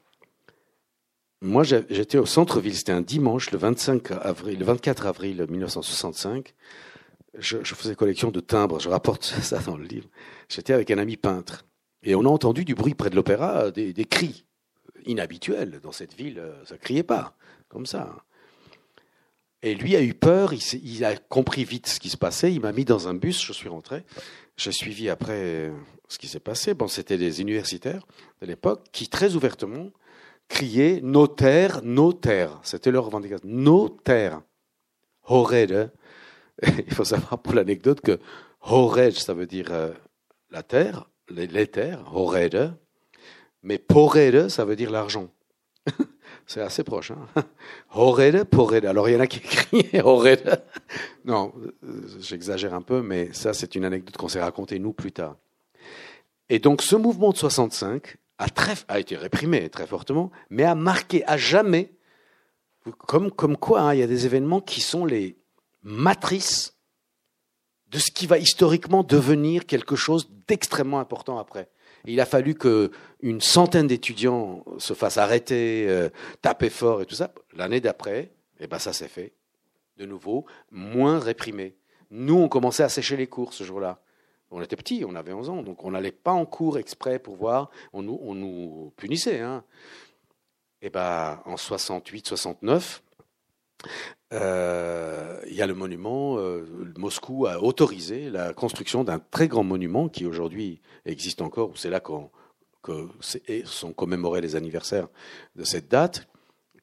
Moi, j'étais au centre-ville, c'était un dimanche, le, 25 avril, le 24 avril 1965. Je, faisais collection de timbres, je rapporte [laughs] ça dans le livre. J'étais avec un ami peintre. Et on a entendu du bruit près de l'opéra, des cris inhabituel. Dans cette ville, euh, ça criait pas, comme ça. Et lui a eu peur, il, a compris vite ce qui se passait, il m'a mis dans un bus, je suis rentré. J'ai suivi après euh, ce qui s'est passé. Bon, c'était des universitaires de l'époque qui, très ouvertement, criaient notaire, notaire. C'était leur revendication. Notaire. Hored. [laughs] Il faut savoir pour l'anecdote que Hored, ça veut dire euh, la terre, les, terres, Hored. Mais porere, ça veut dire l'argent. [laughs] C'est assez proche. Hein [laughs] horede, porede. Alors il y en a qui crient [laughs] horede. Non, j'exagère un peu, mais ça c'est une anecdote qu'on s'est racontée nous plus tard. Et donc ce mouvement de 65 a, très, a été réprimé très fortement, mais a marqué à jamais, comme, comme quoi hein, il y a des événements qui sont les matrices de ce qui va historiquement devenir quelque chose d'extrêmement important après. Il a fallu qu'une centaine d'étudiants se fassent arrêter, euh, taper fort et tout ça. L'année d'après, eh ben ça s'est fait. De nouveau, moins réprimé. Nous, on commençait à sécher les cours ce jour-là. On était petits, on avait 11 ans, donc on n'allait pas en cours exprès pour voir. On nous, punissait. Hein. Et eh ben, en 68, 69, euh, il y a le monument, euh, Moscou a autorisé la construction d'un très grand monument qui aujourd'hui existe encore, c'est là qu'on que sont commémorés les anniversaires de cette date,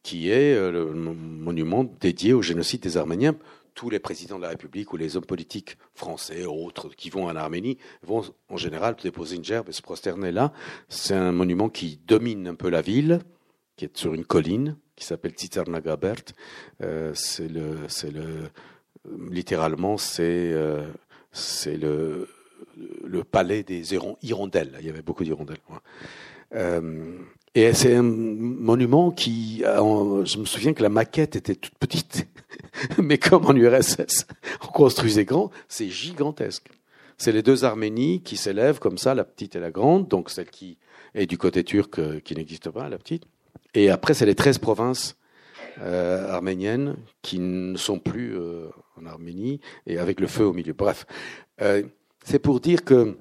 qui est euh, le monument dédié au génocide des Arméniens. Tous les présidents de la République ou les hommes politiques français ou autres qui vont en Arménie vont en général déposer une gerbe et se prosterner là. C'est un monument qui domine un peu la ville, qui est sur une colline, qui s'appelle Tsitsarnagabert. Euh, c'est le, c'est le, littéralement, c'est, euh, c'est le, le palais des hirondelles. Il y avait beaucoup d'hirondelles. Euh, et c'est un monument qui, je me souviens que la maquette était toute petite, [laughs] mais comme en URSS, [laughs] on construisait grand, c'est gigantesque. C'est les deux Arménies qui s'élèvent comme ça, la petite et la grande, donc celle qui est du côté turc qui n'existe pas, la petite. Et après, c'est les 13 provinces euh, arméniennes qui ne sont plus euh, en Arménie et avec le feu au milieu. Bref, euh, c'est pour dire que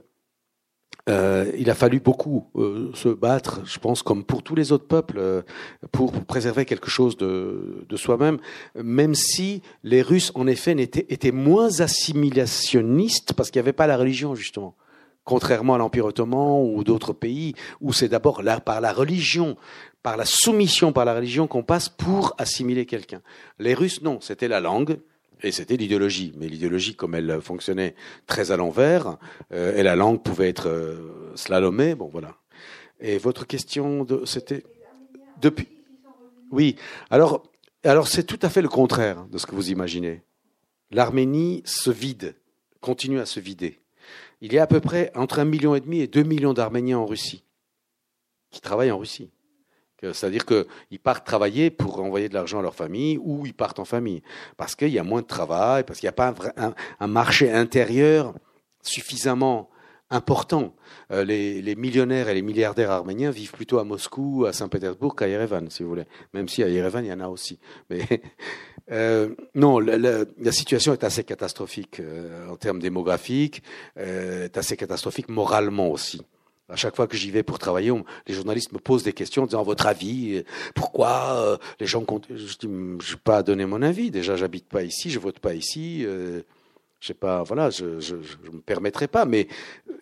il a fallu beaucoup se battre, je pense, comme pour tous les autres peuples, pour préserver quelque chose de, de soi-même, même si les Russes, en effet, étaient, étaient moins assimilationnistes parce qu'il n'y avait pas la religion, justement contrairement à l'Empire ottoman ou d'autres pays, où c'est d'abord par la religion, par la soumission par la religion qu'on passe pour assimiler quelqu'un. Les Russes, non, c'était la langue. Et c'était l'idéologie, mais l'idéologie, comme elle fonctionnait très à l'envers, euh, et la langue pouvait être euh, slalomée, bon voilà. Et votre question, c'était depuis. Oui. Alors, alors c'est tout à fait le contraire de ce que vous imaginez. L'Arménie se vide, continue à se vider. Il y a à peu près entre un million et demi et deux millions d'Arméniens en Russie qui travaillent en Russie. C'est-à-dire qu'ils partent travailler pour envoyer de l'argent à leur famille ou ils partent en famille. Parce qu'il y a moins de travail, parce qu'il n'y a pas un, marché intérieur suffisamment important. Euh, les, millionnaires et les milliardaires arméniens vivent plutôt à Moscou, à Saint-Pétersbourg qu'à Yerevan, si vous voulez. Même si à Yerevan, il y en a aussi. Mais [laughs] euh, non, la, situation est assez catastrophique euh, en termes démographiques, est assez catastrophique moralement aussi. À chaque fois que j'y vais pour travailler, les journalistes me posent des questions en disant votre avis, pourquoi les gens comptent. Je dis, je n'ai pas donner mon avis. Déjà, j'habite pas ici, je vote pas ici. Je sais pas, voilà, je ne me permettrai pas, mais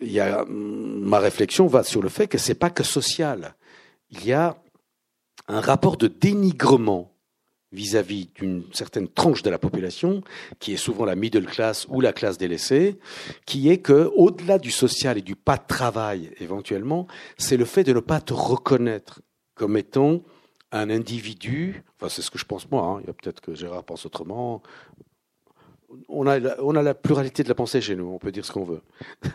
il y a, ma réflexion va sur le fait que c'est pas que social. Il y a un rapport de dénigrement vis-à-vis d'une certaine tranche de la population, qui est souvent la middle class ou la classe délaissée, qui est que, au-delà du social et du pas de travail éventuellement, c'est le fait de ne pas te reconnaître comme étant un individu. Enfin, c'est ce que je pense moi. Hein. Il y a peut-être que Gérard pense autrement, on a, la, pluralité de la pensée chez nous, on peut dire ce qu'on veut. [laughs]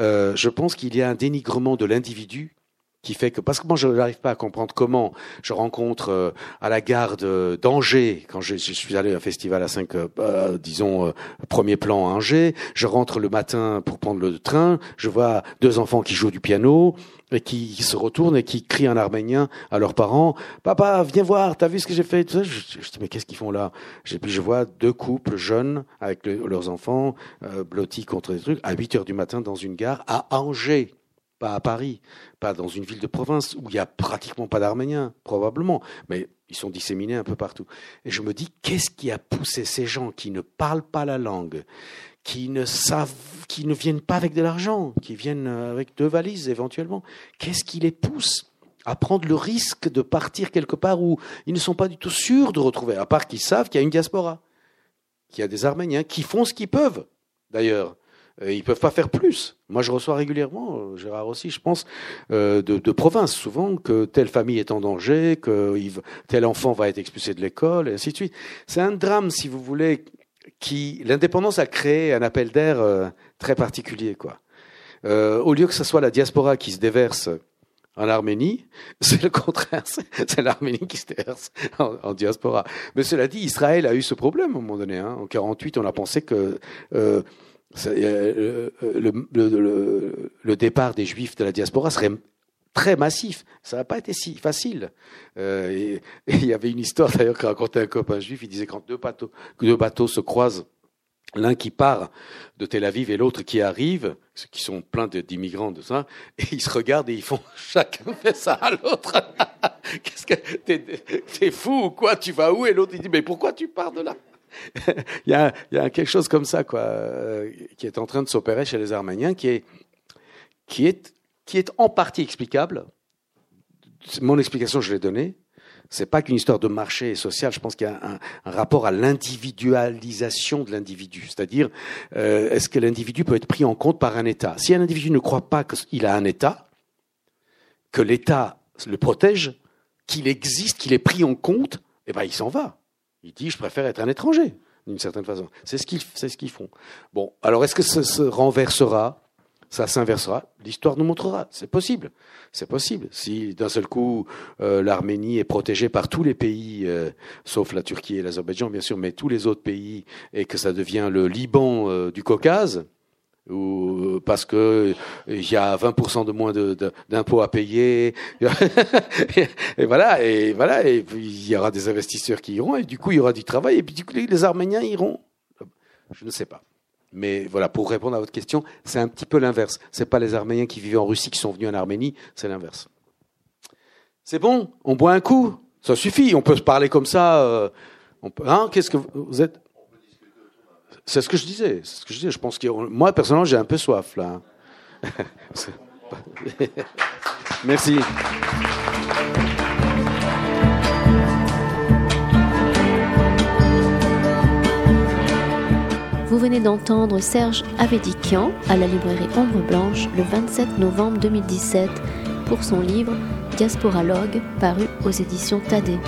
Euh, je pense qu'il y a un dénigrement de l'individu qui fait que parce que moi je n'arrive pas à comprendre comment je rencontre euh, à la gare d'Angers quand je, suis allé à un festival à 5 euh, euh, disons premier plan à Angers je rentre le matin pour prendre le train je vois deux enfants qui jouent du piano et qui, se retournent et qui crient en arménien à leurs parents papa viens voir t'as vu ce que j'ai fait? Je, je, dis mais qu'est-ce qu'ils font là? Et puis je vois deux couples jeunes avec leurs enfants blottis contre des trucs à 8 heures du matin dans une gare à Angers pas à Paris, pas dans une ville de province où il y a pratiquement pas d'Arméniens, probablement, mais ils sont disséminés un peu partout. Et je me dis, qu'est-ce qui a poussé ces gens qui ne parlent pas la langue, qui ne savent, qui ne viennent pas avec de l'argent, qui viennent avec deux valises éventuellement, qu'est-ce qui les pousse à prendre le risque de partir quelque part où ils ne sont pas du tout sûrs de retrouver, à part qu'ils savent qu'il y a une diaspora, qu'il y a des Arméniens qui font ce qu'ils peuvent, d'ailleurs. Euh, ils peuvent pas faire plus. Moi, je reçois régulièrement, euh, Gérard aussi, je pense, euh, de, de province, souvent, que telle famille est en danger, que tel enfant va être expulsé de l'école, et ainsi de suite. C'est un drame, si vous voulez, qui l'indépendance a créé un appel d'air très particulier, quoi. au lieu que ce soit la diaspora qui se déverse en Arménie, [laughs] c'est le contraire, c'est l'Arménie qui se déverse en, diaspora. Mais cela dit, Israël a eu ce problème à un moment donné. Hein. En 48, on a pensé que euh, le, le, départ des juifs de la diaspora serait très massif. Ça n'a pas été si facile. Euh, il y avait une histoire d'ailleurs que racontait un copain juif. Il disait quand deux bateaux, deux bateaux se croisent, l'un qui part de Tel Aviv et l'autre qui arrive, qui sont pleins d'immigrants de ça, et ils se regardent et ils font [laughs] chacun fait ça à l'autre. [laughs] Qu'est-ce que t'es, fou ou quoi? Tu vas où? Et l'autre il dit mais pourquoi tu pars de là? [laughs] il, y a, quelque chose comme ça, quoi, euh, qui est en train de s'opérer chez les Arméniens, qui est, qui est, qui est en partie explicable. Mon explication, je l'ai donnée. C'est pas qu'une histoire de marché social. Je pense qu'il y a un, rapport à l'individualisation de l'individu. C'est-à-dire, euh, est-ce que l'individu peut être pris en compte par un État? Si un individu ne croit pas qu'il a un État, que l'État le protège, qu'il existe, qu'il est pris en compte, eh ben, il s'en va. Il dit, je préfère être un étranger, d'une certaine façon. C'est ce qu'ils, ce qu'ils font. Bon, alors est-ce que ça se renversera ça s'inversera? L'histoire nous montrera. C'est possible. C'est possible. Si d'un seul coup euh, l'Arménie est protégée par tous les pays, euh, sauf la Turquie et l'Azerbaïdjan bien sûr, mais tous les autres pays, et que ça devient le Liban euh, du Caucase, ou parce que il y a 20% de moins d'impôts à payer. [laughs] Et voilà et voilà et puis il y aura des investisseurs qui iront et du coup il y aura du travail et puis du coup les Arméniens iront. Je ne sais pas. Mais voilà pour répondre à votre question c'est un petit peu l'inverse. C'est pas les Arméniens qui vivaient en Russie qui sont venus en Arménie c'est l'inverse. C'est bon? On boit un coup? Ça suffit on peut se parler comme ça euh, hein? Qu'est-ce que vous êtes c'est ce que je disais. ce que je disais. Je pense que moi, personnellement, j'ai un peu soif là. [laughs] Merci. Vous venez d'entendre Serge Avedikian à la librairie Ombre Blanche le 27 novembre 2017 pour son livre Diasporalogue paru aux éditions Tadé.